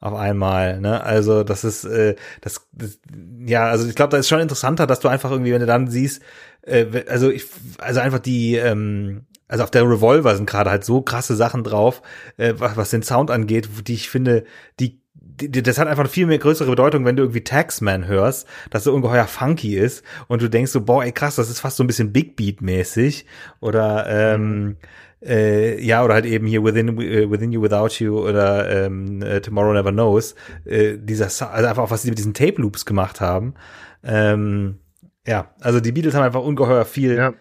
auf einmal, ne? Also das ist äh, das, das ja, also ich glaube, da ist schon interessanter, dass du einfach irgendwie, wenn du dann siehst, äh, also ich, also einfach die, ähm, also auf der Revolver sind gerade halt so krasse Sachen drauf, äh, was, was den Sound angeht, die ich finde, die das hat einfach eine viel mehr größere Bedeutung, wenn du irgendwie Taxman hörst, dass so ungeheuer funky ist und du denkst so, boah, ey krass, das ist fast so ein bisschen Big Beat mäßig oder ähm, äh, ja, oder halt eben hier Within, uh, Within You Without You oder ähm, uh, Tomorrow Never Knows, äh, dieser, also einfach auch, was sie mit diesen Tape Loops gemacht haben. Ähm, ja, also die Beatles haben einfach ungeheuer viel ja.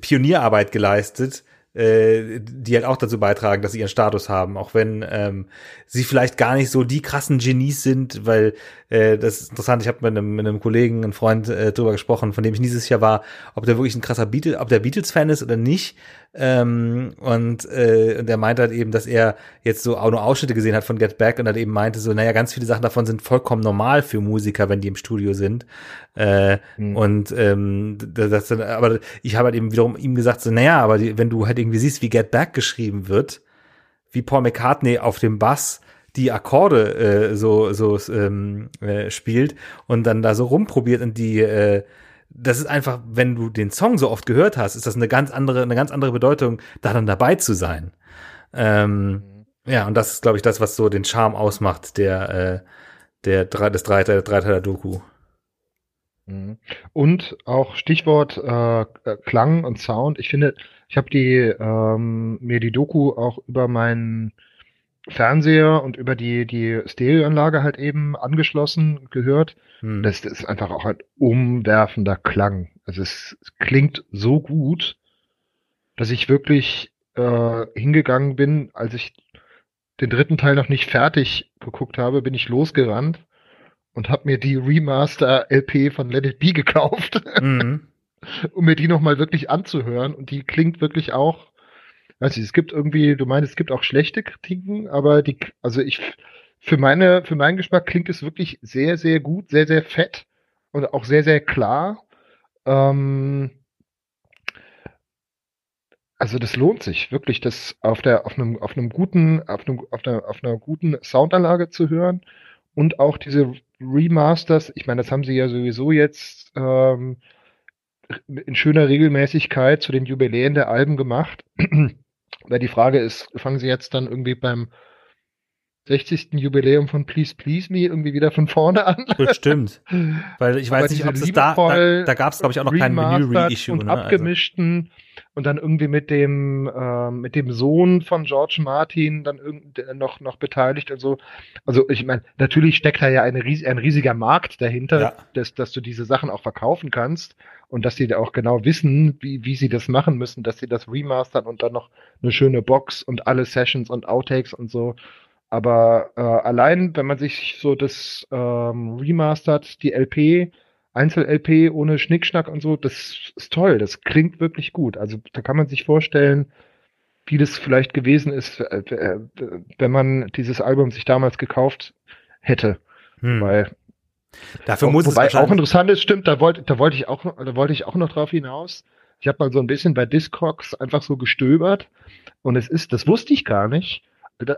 Pionierarbeit geleistet, äh, die halt auch dazu beitragen, dass sie ihren Status haben, auch wenn ähm, sie vielleicht gar nicht so die krassen Genies sind, weil äh, das ist interessant, ich habe mit einem, mit einem Kollegen, einem Freund äh, drüber gesprochen, von dem ich nie sicher war, ob der wirklich ein krasser Beatles, ob der Beatles-Fan ist oder nicht, ähm, und, äh, und er meinte halt eben, dass er jetzt so auch nur Ausschnitte gesehen hat von Get Back und halt eben meinte so, naja, ganz viele Sachen davon sind vollkommen normal für Musiker, wenn die im Studio sind. Äh, mhm. Und ähm, das, aber ich habe halt eben wiederum ihm gesagt, so, naja, aber die, wenn du halt irgendwie siehst, wie Get Back geschrieben wird, wie Paul McCartney auf dem Bass die Akkorde äh, so so ähm, äh, spielt und dann da so rumprobiert und die äh, das ist einfach, wenn du den Song so oft gehört hast, ist das eine ganz andere, eine ganz andere Bedeutung, da dann dabei zu sein. Ähm, mhm. Ja, und das ist, glaube ich, das, was so den Charme ausmacht, der, äh, der, des Dreiteiler, Doku. Mhm. Und auch Stichwort äh, Klang und Sound. Ich finde, ich habe die ähm, mir die Doku auch über meinen Fernseher und über die, die Stereoanlage halt eben angeschlossen gehört. Hm. Das, ist einfach auch ein umwerfender Klang. Also es, klingt so gut, dass ich wirklich äh, hingegangen bin, als ich den dritten Teil noch nicht fertig geguckt habe, bin ich losgerannt und habe mir die Remaster LP von Let It Be gekauft, mhm. um mir die nochmal wirklich anzuhören. Und die klingt wirklich auch weiß nicht, es gibt irgendwie, du meinst, es gibt auch schlechte Kritiken, aber die, also ich, für meine, für meinen Geschmack klingt es wirklich sehr, sehr gut, sehr, sehr fett und auch sehr, sehr klar. Ähm, also das lohnt sich wirklich, das auf der, auf einem, auf einem guten, auf einem, auf einer, auf einer guten Soundanlage zu hören und auch diese Remasters. Ich meine, das haben sie ja sowieso jetzt ähm, in schöner Regelmäßigkeit zu den Jubiläen der Alben gemacht. Weil die Frage ist, fangen Sie jetzt dann irgendwie beim 60. Jubiläum von Please Please Me irgendwie wieder von vorne an? Bestimmt. Weil ich weiß Aber nicht, ob es da, da, da gab es glaube ich auch noch kein Menü-Reissue. Und ne? Also abgemischten also. und dann irgendwie mit dem, äh, mit dem Sohn von George Martin dann noch, noch beteiligt und so. Also ich meine, natürlich steckt da ja eine, ein riesiger Markt dahinter, ja. dass, dass du diese Sachen auch verkaufen kannst und dass sie auch genau wissen, wie, wie sie das machen müssen, dass sie das remastern und dann noch eine schöne Box und alle Sessions und Outtakes und so. Aber äh, allein, wenn man sich so das ähm, remastert, die LP, Einzel-LP ohne Schnickschnack und so, das ist toll, das klingt wirklich gut. Also da kann man sich vorstellen, wie das vielleicht gewesen ist, äh, äh, wenn man dieses Album sich damals gekauft hätte. Hm. Weil Dafür muss Wobei es auch interessant ist, stimmt, da wollte, da wollte ich auch, da wollte ich auch noch drauf hinaus. Ich habe mal so ein bisschen bei Discogs einfach so gestöbert und es ist, das wusste ich gar nicht,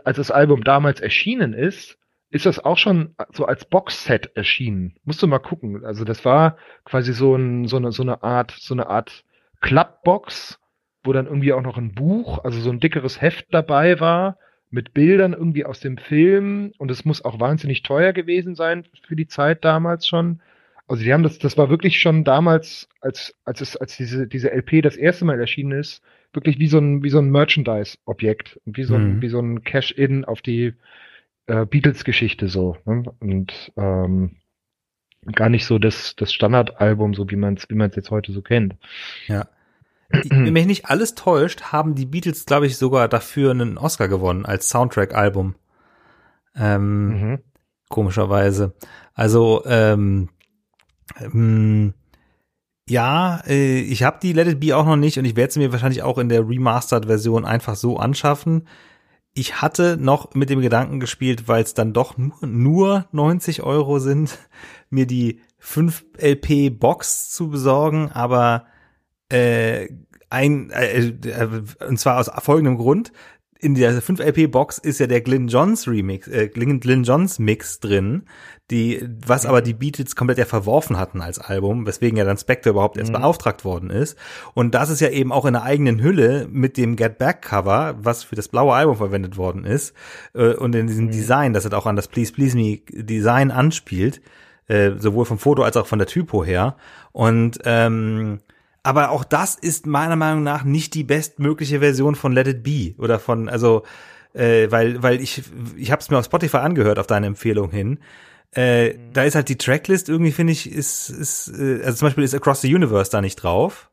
als das Album damals erschienen ist, ist das auch schon so als Boxset erschienen. Musst du mal gucken. Also das war quasi so, ein, so, eine, so eine Art, so eine Art Klappbox, wo dann irgendwie auch noch ein Buch, also so ein dickeres Heft dabei war, mit Bildern irgendwie aus dem Film. Und es muss auch wahnsinnig teuer gewesen sein für die Zeit damals schon. Also die haben das, das war wirklich schon damals, als, als es, als diese, diese LP das erste Mal erschienen ist, wirklich wie so ein, wie so ein Merchandise-Objekt. Wie so ein, mhm. wie so ein Cash-In auf die, äh, Beatles-Geschichte so. Ne? Und ähm, gar nicht so das, das Standardalbum, so wie man es wie man's jetzt heute so kennt. Ja. Wenn mich nicht alles täuscht, haben die Beatles, glaube ich, sogar dafür einen Oscar gewonnen als Soundtrack-Album. Ähm, mhm. Komischerweise. Also, ähm, ähm, ja, äh, ich habe die Let It Be auch noch nicht und ich werde sie mir wahrscheinlich auch in der Remastered-Version einfach so anschaffen. Ich hatte noch mit dem Gedanken gespielt, weil es dann doch nur, nur 90 Euro sind, mir die 5 LP Box zu besorgen, aber äh, ein äh, äh, und zwar aus folgendem Grund in der 5LP-Box ist ja der Glyn Johns Remix, äh, Glyn Johns Mix drin, die, was aber die Beatles komplett ja verworfen hatten als Album, weswegen ja dann Spectre überhaupt erst mhm. beauftragt worden ist. Und das ist ja eben auch in der eigenen Hülle mit dem Get Back Cover, was für das blaue Album verwendet worden ist, äh, und in diesem mhm. Design, das halt auch an das Please Please Me Design anspielt, äh, sowohl vom Foto als auch von der Typo her. Und ähm, aber auch das ist meiner Meinung nach nicht die bestmögliche Version von Let It Be oder von, also, äh, weil, weil ich, ich habe es mir auf Spotify angehört auf deine Empfehlung hin. Äh, mhm. Da ist halt die Tracklist irgendwie, finde ich, ist, ist, äh, also zum Beispiel ist Across the Universe da nicht drauf.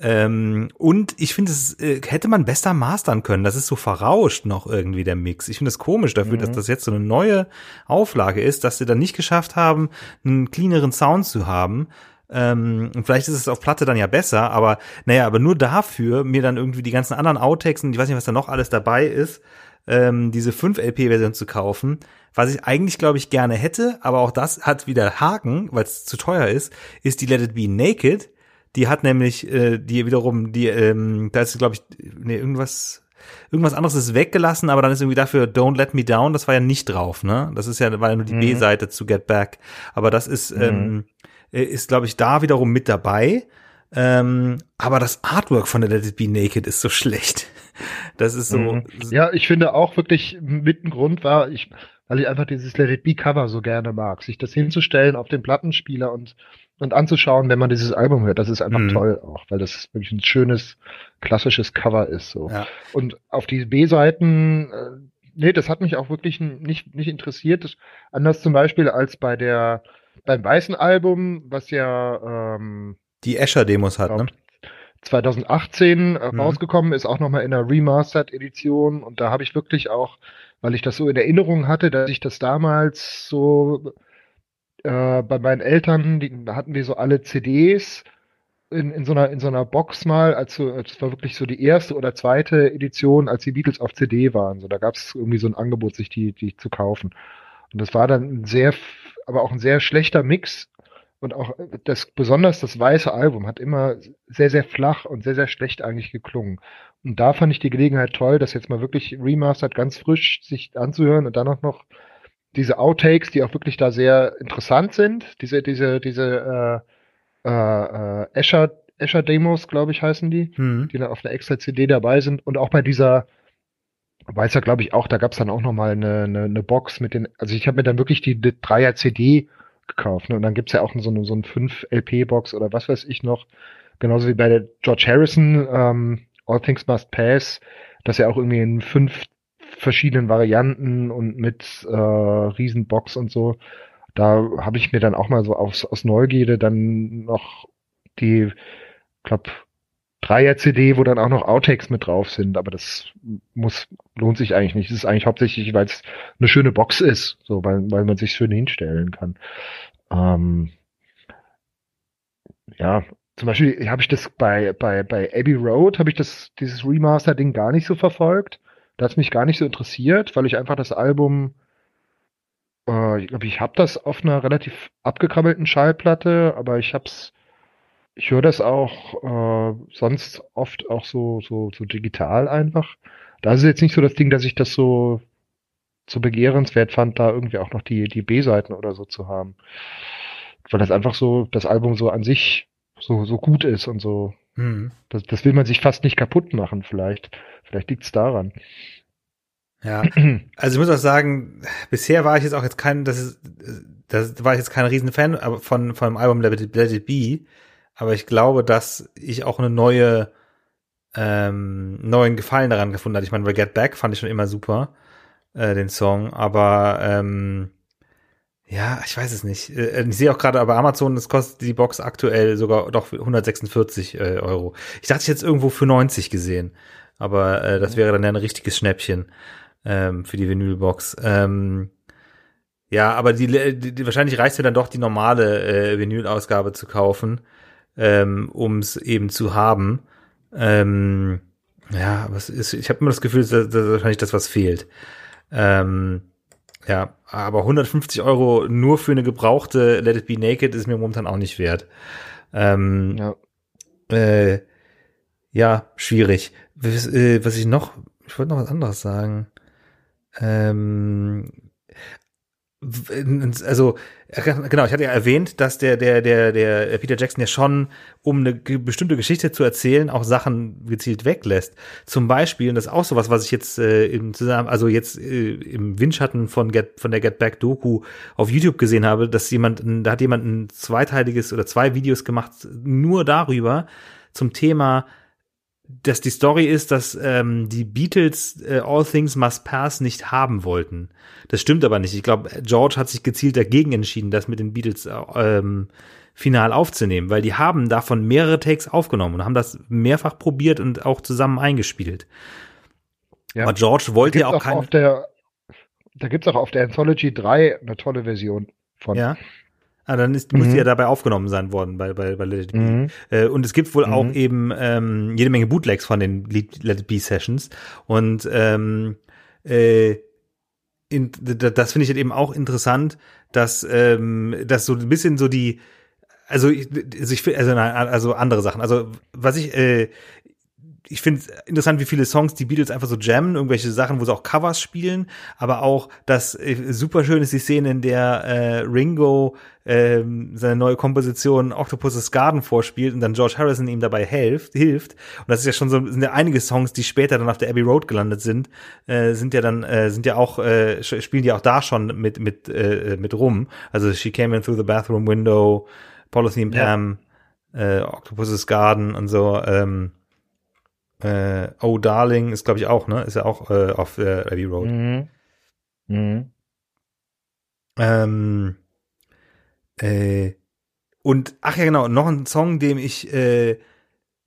Ähm, und ich finde, es äh, hätte man besser mastern können. Das ist so verrauscht noch irgendwie der Mix. Ich finde es komisch dafür, mhm. dass das jetzt so eine neue Auflage ist, dass sie dann nicht geschafft haben, einen cleaneren Sound zu haben. Ähm, und vielleicht ist es auf Platte dann ja besser, aber naja, aber nur dafür mir dann irgendwie die ganzen anderen Outtakes und ich weiß nicht, was da noch alles dabei ist, ähm, diese 5-LP-Version zu kaufen, was ich eigentlich, glaube ich, gerne hätte, aber auch das hat wieder Haken, weil es zu teuer ist, ist die Let It Be Naked. Die hat nämlich, äh, die wiederum, die, ähm, da ist, glaube ich, nee, irgendwas, irgendwas anderes ist weggelassen, aber dann ist irgendwie dafür Don't Let Me Down, das war ja nicht drauf, ne? Das ist ja, war ja nur die mhm. B-Seite zu Get Back. Aber das ist, mhm. ähm, äh, ist, glaube ich, da wiederum mit dabei. Ähm, aber das Artwork von der Let It Be Naked ist so schlecht. Das ist so. Mhm. Ja, ich finde auch wirklich mit ein Grund war, ich, weil ich einfach dieses Let It Be Cover so gerne mag, sich das hinzustellen auf den Plattenspieler und und anzuschauen, wenn man dieses Album hört, das ist einfach mhm. toll auch, weil das wirklich ein schönes klassisches Cover ist so. Ja. Und auf die B-Seiten, äh, nee, das hat mich auch wirklich nicht nicht interessiert. Das, anders zum Beispiel als bei der beim weißen Album, was ja ähm, die Escher-Demos hat, ne? 2018 äh, mhm. rausgekommen ist, auch nochmal in der Remastered-Edition. Und da habe ich wirklich auch, weil ich das so in Erinnerung hatte, dass ich das damals so äh, bei meinen Eltern, die, da hatten wir so alle CDs in, in, so einer, in so einer Box mal, also es war wirklich so die erste oder zweite Edition, als die Beatles auf CD waren. So, da gab es irgendwie so ein Angebot, sich die, die zu kaufen. Und das war dann sehr aber auch ein sehr schlechter Mix. Und auch das, besonders das weiße Album hat immer sehr, sehr flach und sehr, sehr schlecht eigentlich geklungen. Und da fand ich die Gelegenheit toll, das jetzt mal wirklich remastered, ganz frisch sich anzuhören und dann auch noch diese Outtakes, die auch wirklich da sehr interessant sind. Diese, diese, diese äh, äh, Escher, Escher Demos, glaube ich, heißen die, mhm. die da auf einer extra CD dabei sind. Und auch bei dieser weiß ja, glaube ich, auch, da gab es dann auch nochmal eine, eine, eine Box mit den, also ich habe mir dann wirklich die, die Dreier CD gekauft. Ne? Und dann gibt's ja auch so eine, so ein 5-LP-Box oder was weiß ich noch. Genauso wie bei der George Harrison, ähm, All Things Must Pass, das ja auch irgendwie in fünf verschiedenen Varianten und mit äh, Riesenbox und so. Da habe ich mir dann auch mal so aus, aus Neugierde dann noch die, glaub, Dreier-CD, wo dann auch noch Outtakes mit drauf sind, aber das muss, lohnt sich eigentlich nicht. Das ist eigentlich hauptsächlich, weil es eine schöne Box ist, so, weil, weil man sich schön hinstellen kann. Ähm, ja, zum Beispiel habe ich das bei, bei, bei Abbey Road, habe ich das, dieses Remaster-Ding gar nicht so verfolgt. Da hat es mich gar nicht so interessiert, weil ich einfach das Album, äh, ich glaube, ich habe das auf einer relativ abgekrabbelten Schallplatte, aber ich habe es Ich höre das auch äh, sonst oft auch so, so, so digital einfach. Da ist es jetzt nicht so das Ding, dass ich das so so begehrenswert fand, da irgendwie auch noch die, die B-Seiten oder so zu haben. Weil das einfach so, das Album so an sich so, so gut ist und so. Hm. Das, das will man sich fast nicht kaputt machen, vielleicht. Vielleicht liegt's daran. Ja, also ich muss auch sagen, bisher war ich jetzt auch jetzt kein, das ist, das war ich jetzt kein Riesenfan von, von dem Album Let It, Let It Be, aber ich glaube, dass ich auch eine neue, ähm, neuen Gefallen daran gefunden habe. Ich meine, bei Get Back fand ich schon immer super, äh, den Song, aber ähm, ja, ich weiß es nicht. Äh, ich sehe auch gerade bei Amazon, das kostet die Box aktuell sogar doch 146 äh, Euro. Ich dachte, ich hätte es irgendwo für 90 gesehen, aber äh, das wäre dann ja ein richtiges Schnäppchen ähm, für die Vinylbox. Ähm, ja, aber die, die, die wahrscheinlich reicht mir dann doch die normale äh, Vinyl-Ausgabe zu kaufen, ähm, um es eben zu haben. Ähm, ja, aber es ist, ich habe immer das Gefühl, dass, dass wahrscheinlich das was fehlt. Ähm, ja, aber 150 Euro nur für eine gebrauchte Let It Be Naked ist mir momentan auch nicht wert. Ähm, ja. Äh, ja, schwierig. Was, äh, was ich noch, ich wollte noch was anderes sagen. Ähm, also genau, ich hatte ja erwähnt, dass der der der der Peter Jackson ja schon, um eine bestimmte Geschichte zu erzählen, auch Sachen gezielt weglässt. Zum Beispiel, und das ist auch sowas, was ich jetzt äh, im Zusammen, also jetzt äh, im Windschatten von Get von der Get Back Doku auf YouTube gesehen habe, dass jemand, da hat jemand ein zweiteiliges oder zwei Videos gemacht nur darüber zum Thema dass die Story ist, dass ähm, die Beatles äh, All Things Must Pass nicht haben wollten. Das stimmt aber nicht. Ich glaube, George hat sich gezielt dagegen entschieden, das mit den Beatles äh, ähm, final aufzunehmen, weil die haben davon mehrere Takes aufgenommen und haben das mehrfach probiert und auch zusammen eingespielt. Ja. Aber George wollte ja auch, auch keine. Der, da gibt's auch auf der Anthology 3 eine tolle Version von. Ja. Ah, dann ist, mhm. muss die ja dabei aufgenommen sein worden bei, bei, bei Let It Be. Mhm. Äh, und es gibt wohl mhm. auch eben ähm, jede Menge Bootlegs von den Let It Be Sessions. Und ähm, äh, in, das finde ich halt eben auch interessant, dass, ähm, dass so ein bisschen so die, also ich, also ich also, also andere Sachen. Also was ich, äh, ich finde es interessant, wie viele Songs die Beatles einfach so jammen, irgendwelche Sachen, wo sie auch Covers spielen, aber auch das äh, super schön ist die Szene, in der äh, Ringo äh, seine neue Komposition Octopus's Garden vorspielt und dann George Harrison ihm dabei hilft, hilft. Und das ist ja schon so, sind ja einige Songs, die später dann auf der Abbey Road gelandet sind, äh, sind ja dann, äh, sind ja auch, äh, spielen die auch da schon mit, mit, äh, mit rum. Also She Came In Through the Bathroom Window, Polythene Pam, ja. äh, Octopus's Garden und so, ähm, äh, Oh Darling ist, glaube ich, auch, ne? Ist ja auch äh, auf der Abbey Road. Mhm. Mhm. Ähm, äh, und, ach ja, genau, noch ein Song, dem ich, äh,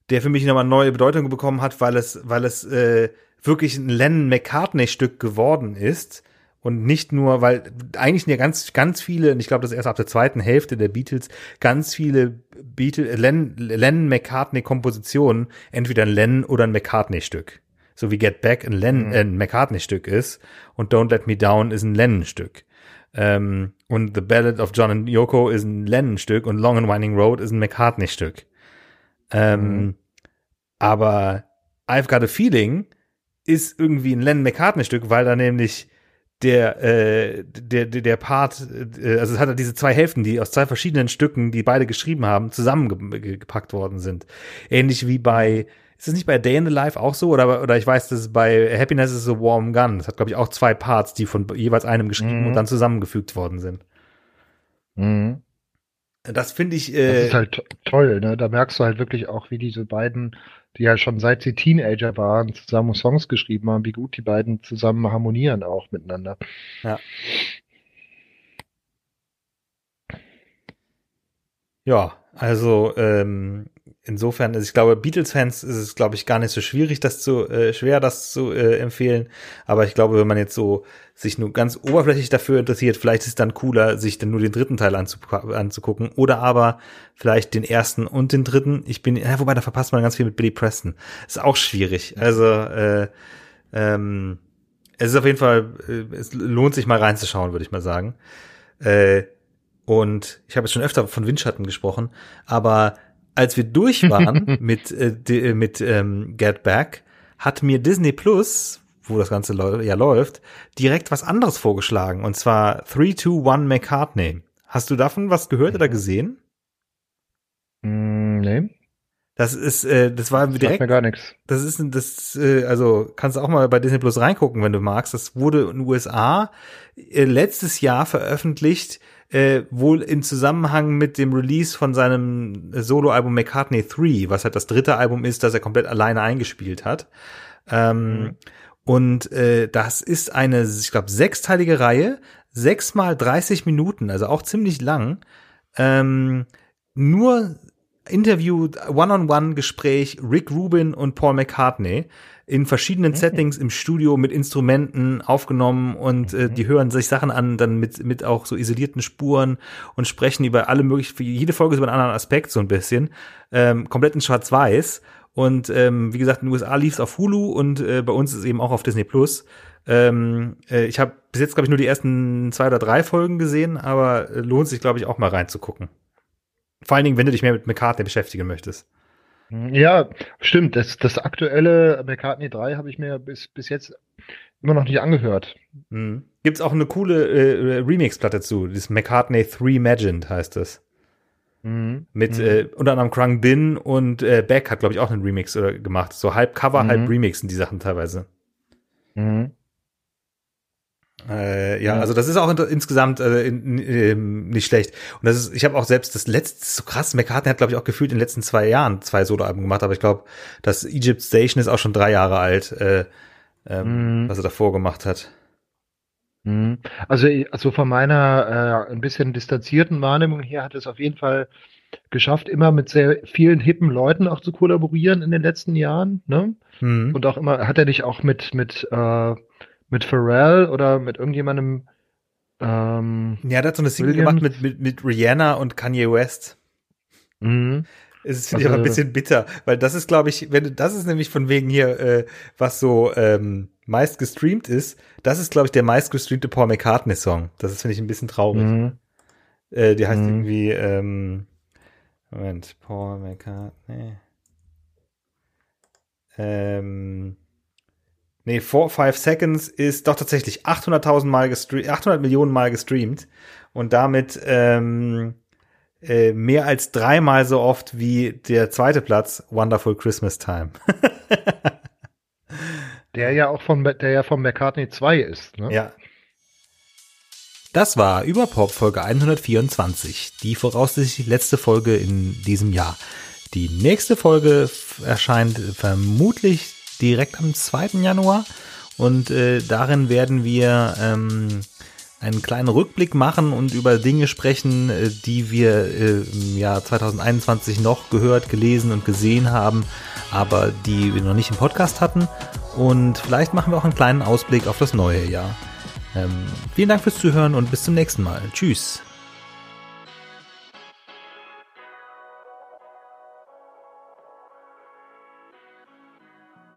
der für mich nochmal neue Bedeutung bekommen hat, weil es, weil es äh, wirklich ein Lennon-McCartney-Stück geworden ist. Und nicht nur, weil eigentlich ja ganz, ganz viele, und ich glaube, das erst ab der zweiten Hälfte der Beatles, ganz viele Beatles, Lennon, Lennon McCartney Kompositionen, entweder ein Lennon oder ein McCartney Stück. So wie Get Back ein Lennon, mhm. äh, ein McCartney Stück ist und Don't Let Me Down ist ein Lennon Stück. Ähm, und The Ballad of John and Yoko ist ein Lennon Stück und Long and Winding Road ist ein McCartney Stück. Ähm, mhm. Aber I've Got a Feeling ist irgendwie ein Lennon McCartney Stück, weil da nämlich der, äh, der, der, der Part, äh, also es hat diese zwei Hälften, die aus zwei verschiedenen Stücken, die beide geschrieben haben, zusammengepackt worden sind. Ähnlich wie bei, ist es nicht bei Day in the Life auch so? Oder, oder ich weiß, dass es bei Happiness is a Warm Gun. Das hat, glaube ich, auch zwei Parts, die von jeweils einem geschrieben mhm. und dann zusammengefügt worden sind. Mhm. Das finde ich. Äh, das ist halt toll, ne? Da merkst du halt wirklich auch, wie diese beiden die ja schon seit sie Teenager waren, zusammen Songs geschrieben haben, wie gut die beiden zusammen harmonieren auch miteinander. Ja. Ja, also ähm, insofern, also ich glaube, Beatles-Fans ist es, glaube ich, gar nicht so schwierig, das zu äh, schwer, das zu äh, empfehlen. Aber ich glaube, wenn man jetzt so sich nur ganz oberflächlich dafür interessiert, vielleicht ist es dann cooler, sich dann nur den dritten Teil anzugucken oder aber vielleicht den ersten und den dritten. Ich bin, ja, wobei da verpasst man ganz viel mit Billy Preston. Ist auch schwierig. Also äh, ähm, es ist auf jeden Fall, äh, es lohnt sich mal reinzuschauen, würde ich mal sagen. Äh, und ich habe jetzt schon öfter von Windschatten gesprochen, aber als wir durch waren mit, äh, mit ähm, Get Back, hat mir Disney Plus, wo das Ganze ja läuft, direkt was anderes vorgeschlagen. Und zwar 321 McCartney. Hast du davon was gehört oder gesehen? Mm, nee. Das ist, äh, das war das direkt. Mir gar nichts. Das ist, das, äh, also kannst du auch mal bei Disney Plus reingucken, wenn du magst. Das wurde in den USA äh, letztes Jahr veröffentlicht, äh, wohl im Zusammenhang mit dem Release von seinem Soloalbum McCartney 3, was halt das dritte Album ist, das er komplett alleine eingespielt hat. Ähm, mhm. Und äh, das ist eine, ich glaube, sechsteilige Reihe, sechs mal 30 Minuten, also auch ziemlich lang. Ähm, nur Interview, One-on-One-Gespräch Rick Rubin und Paul McCartney in verschiedenen mhm. Settings im Studio mit Instrumenten aufgenommen und äh, mhm. die hören sich Sachen an, dann mit, mit auch so isolierten Spuren und sprechen über alle möglichen, jede Folge ist über einen anderen Aspekt so ein bisschen, ähm, komplett in schwarz-weiß und ähm, wie gesagt, in den USA lief es auf Hulu und äh, bei uns ist es eben auch auf Disney Plus. Ähm, äh, ich habe bis jetzt, glaube ich, nur die ersten zwei oder drei Folgen gesehen, aber äh, lohnt sich, glaube ich, auch mal reinzugucken. Vor allen Dingen, wenn du dich mehr mit McCartney beschäftigen möchtest. Ja, stimmt. Das, das aktuelle McCartney 3 habe ich mir bis, bis jetzt immer noch nicht angehört. Mhm. Gibt es auch eine coole äh, Remix-Platte zu. Das McCartney 3 Imagined heißt das. Mhm. Mit mhm. Äh, unter anderem Krung Bin und äh, Beck hat, glaube ich, auch einen Remix äh, gemacht. So halb Cover, mhm. halb Remix sind die Sachen teilweise. Mhm. Äh, ja, ja, also das ist auch in, insgesamt äh, in, in, nicht schlecht. Und das ist, ich habe auch selbst das letzte, so krass, McCartney hat, glaube ich, auch gefühlt in den letzten zwei Jahren zwei Soloalben gemacht, aber ich glaube, das Egypt Station ist auch schon drei Jahre alt, äh, ähm, mhm. was er davor gemacht hat. Mhm. Also, also von meiner äh, ein bisschen distanzierten Wahrnehmung her hat es auf jeden Fall geschafft, immer mit sehr vielen hippen Leuten auch zu kollaborieren in den letzten Jahren. Ne? Mhm. Und auch immer, hat er nicht auch mit, mit äh, mit Pharrell oder mit irgendjemandem. Ähm, ja, der hat so eine Single Williams. gemacht mit, mit, mit Rihanna und Kanye West. Mhm. Es ist also, aber ein bisschen bitter, weil das ist, glaube ich, wenn du, das ist nämlich von wegen hier, äh, was so ähm, meist gestreamt ist, das ist, glaube ich, der meist gestreamte Paul McCartney-Song. Das ist, finde ich, ein bisschen traurig. Mhm. Äh, die heißt mhm. irgendwie, ähm, Moment, Paul McCartney. Ähm, Nee, 4, 5 Seconds ist doch tatsächlich 800.000 Mal gestreamt, 800 Millionen Mal gestreamt und damit ähm, äh, mehr als dreimal so oft wie der zweite Platz Wonderful Christmas Time. der ja auch von der ja von McCartney 2 ist, ne? Ja. Das war Überpop Folge 124, die voraussichtlich letzte Folge in diesem Jahr. Die nächste Folge erscheint vermutlich direkt am 2. Januar. Und äh, darin werden wir ähm, einen kleinen Rückblick machen und über Dinge sprechen, äh, die wir äh, im Jahr 2021 noch gehört, gelesen und gesehen haben, aber die wir noch nicht im Podcast hatten. Und vielleicht machen wir auch einen kleinen Ausblick auf das neue Jahr. Ähm, vielen Dank fürs Zuhören und bis zum nächsten Mal. Tschüss.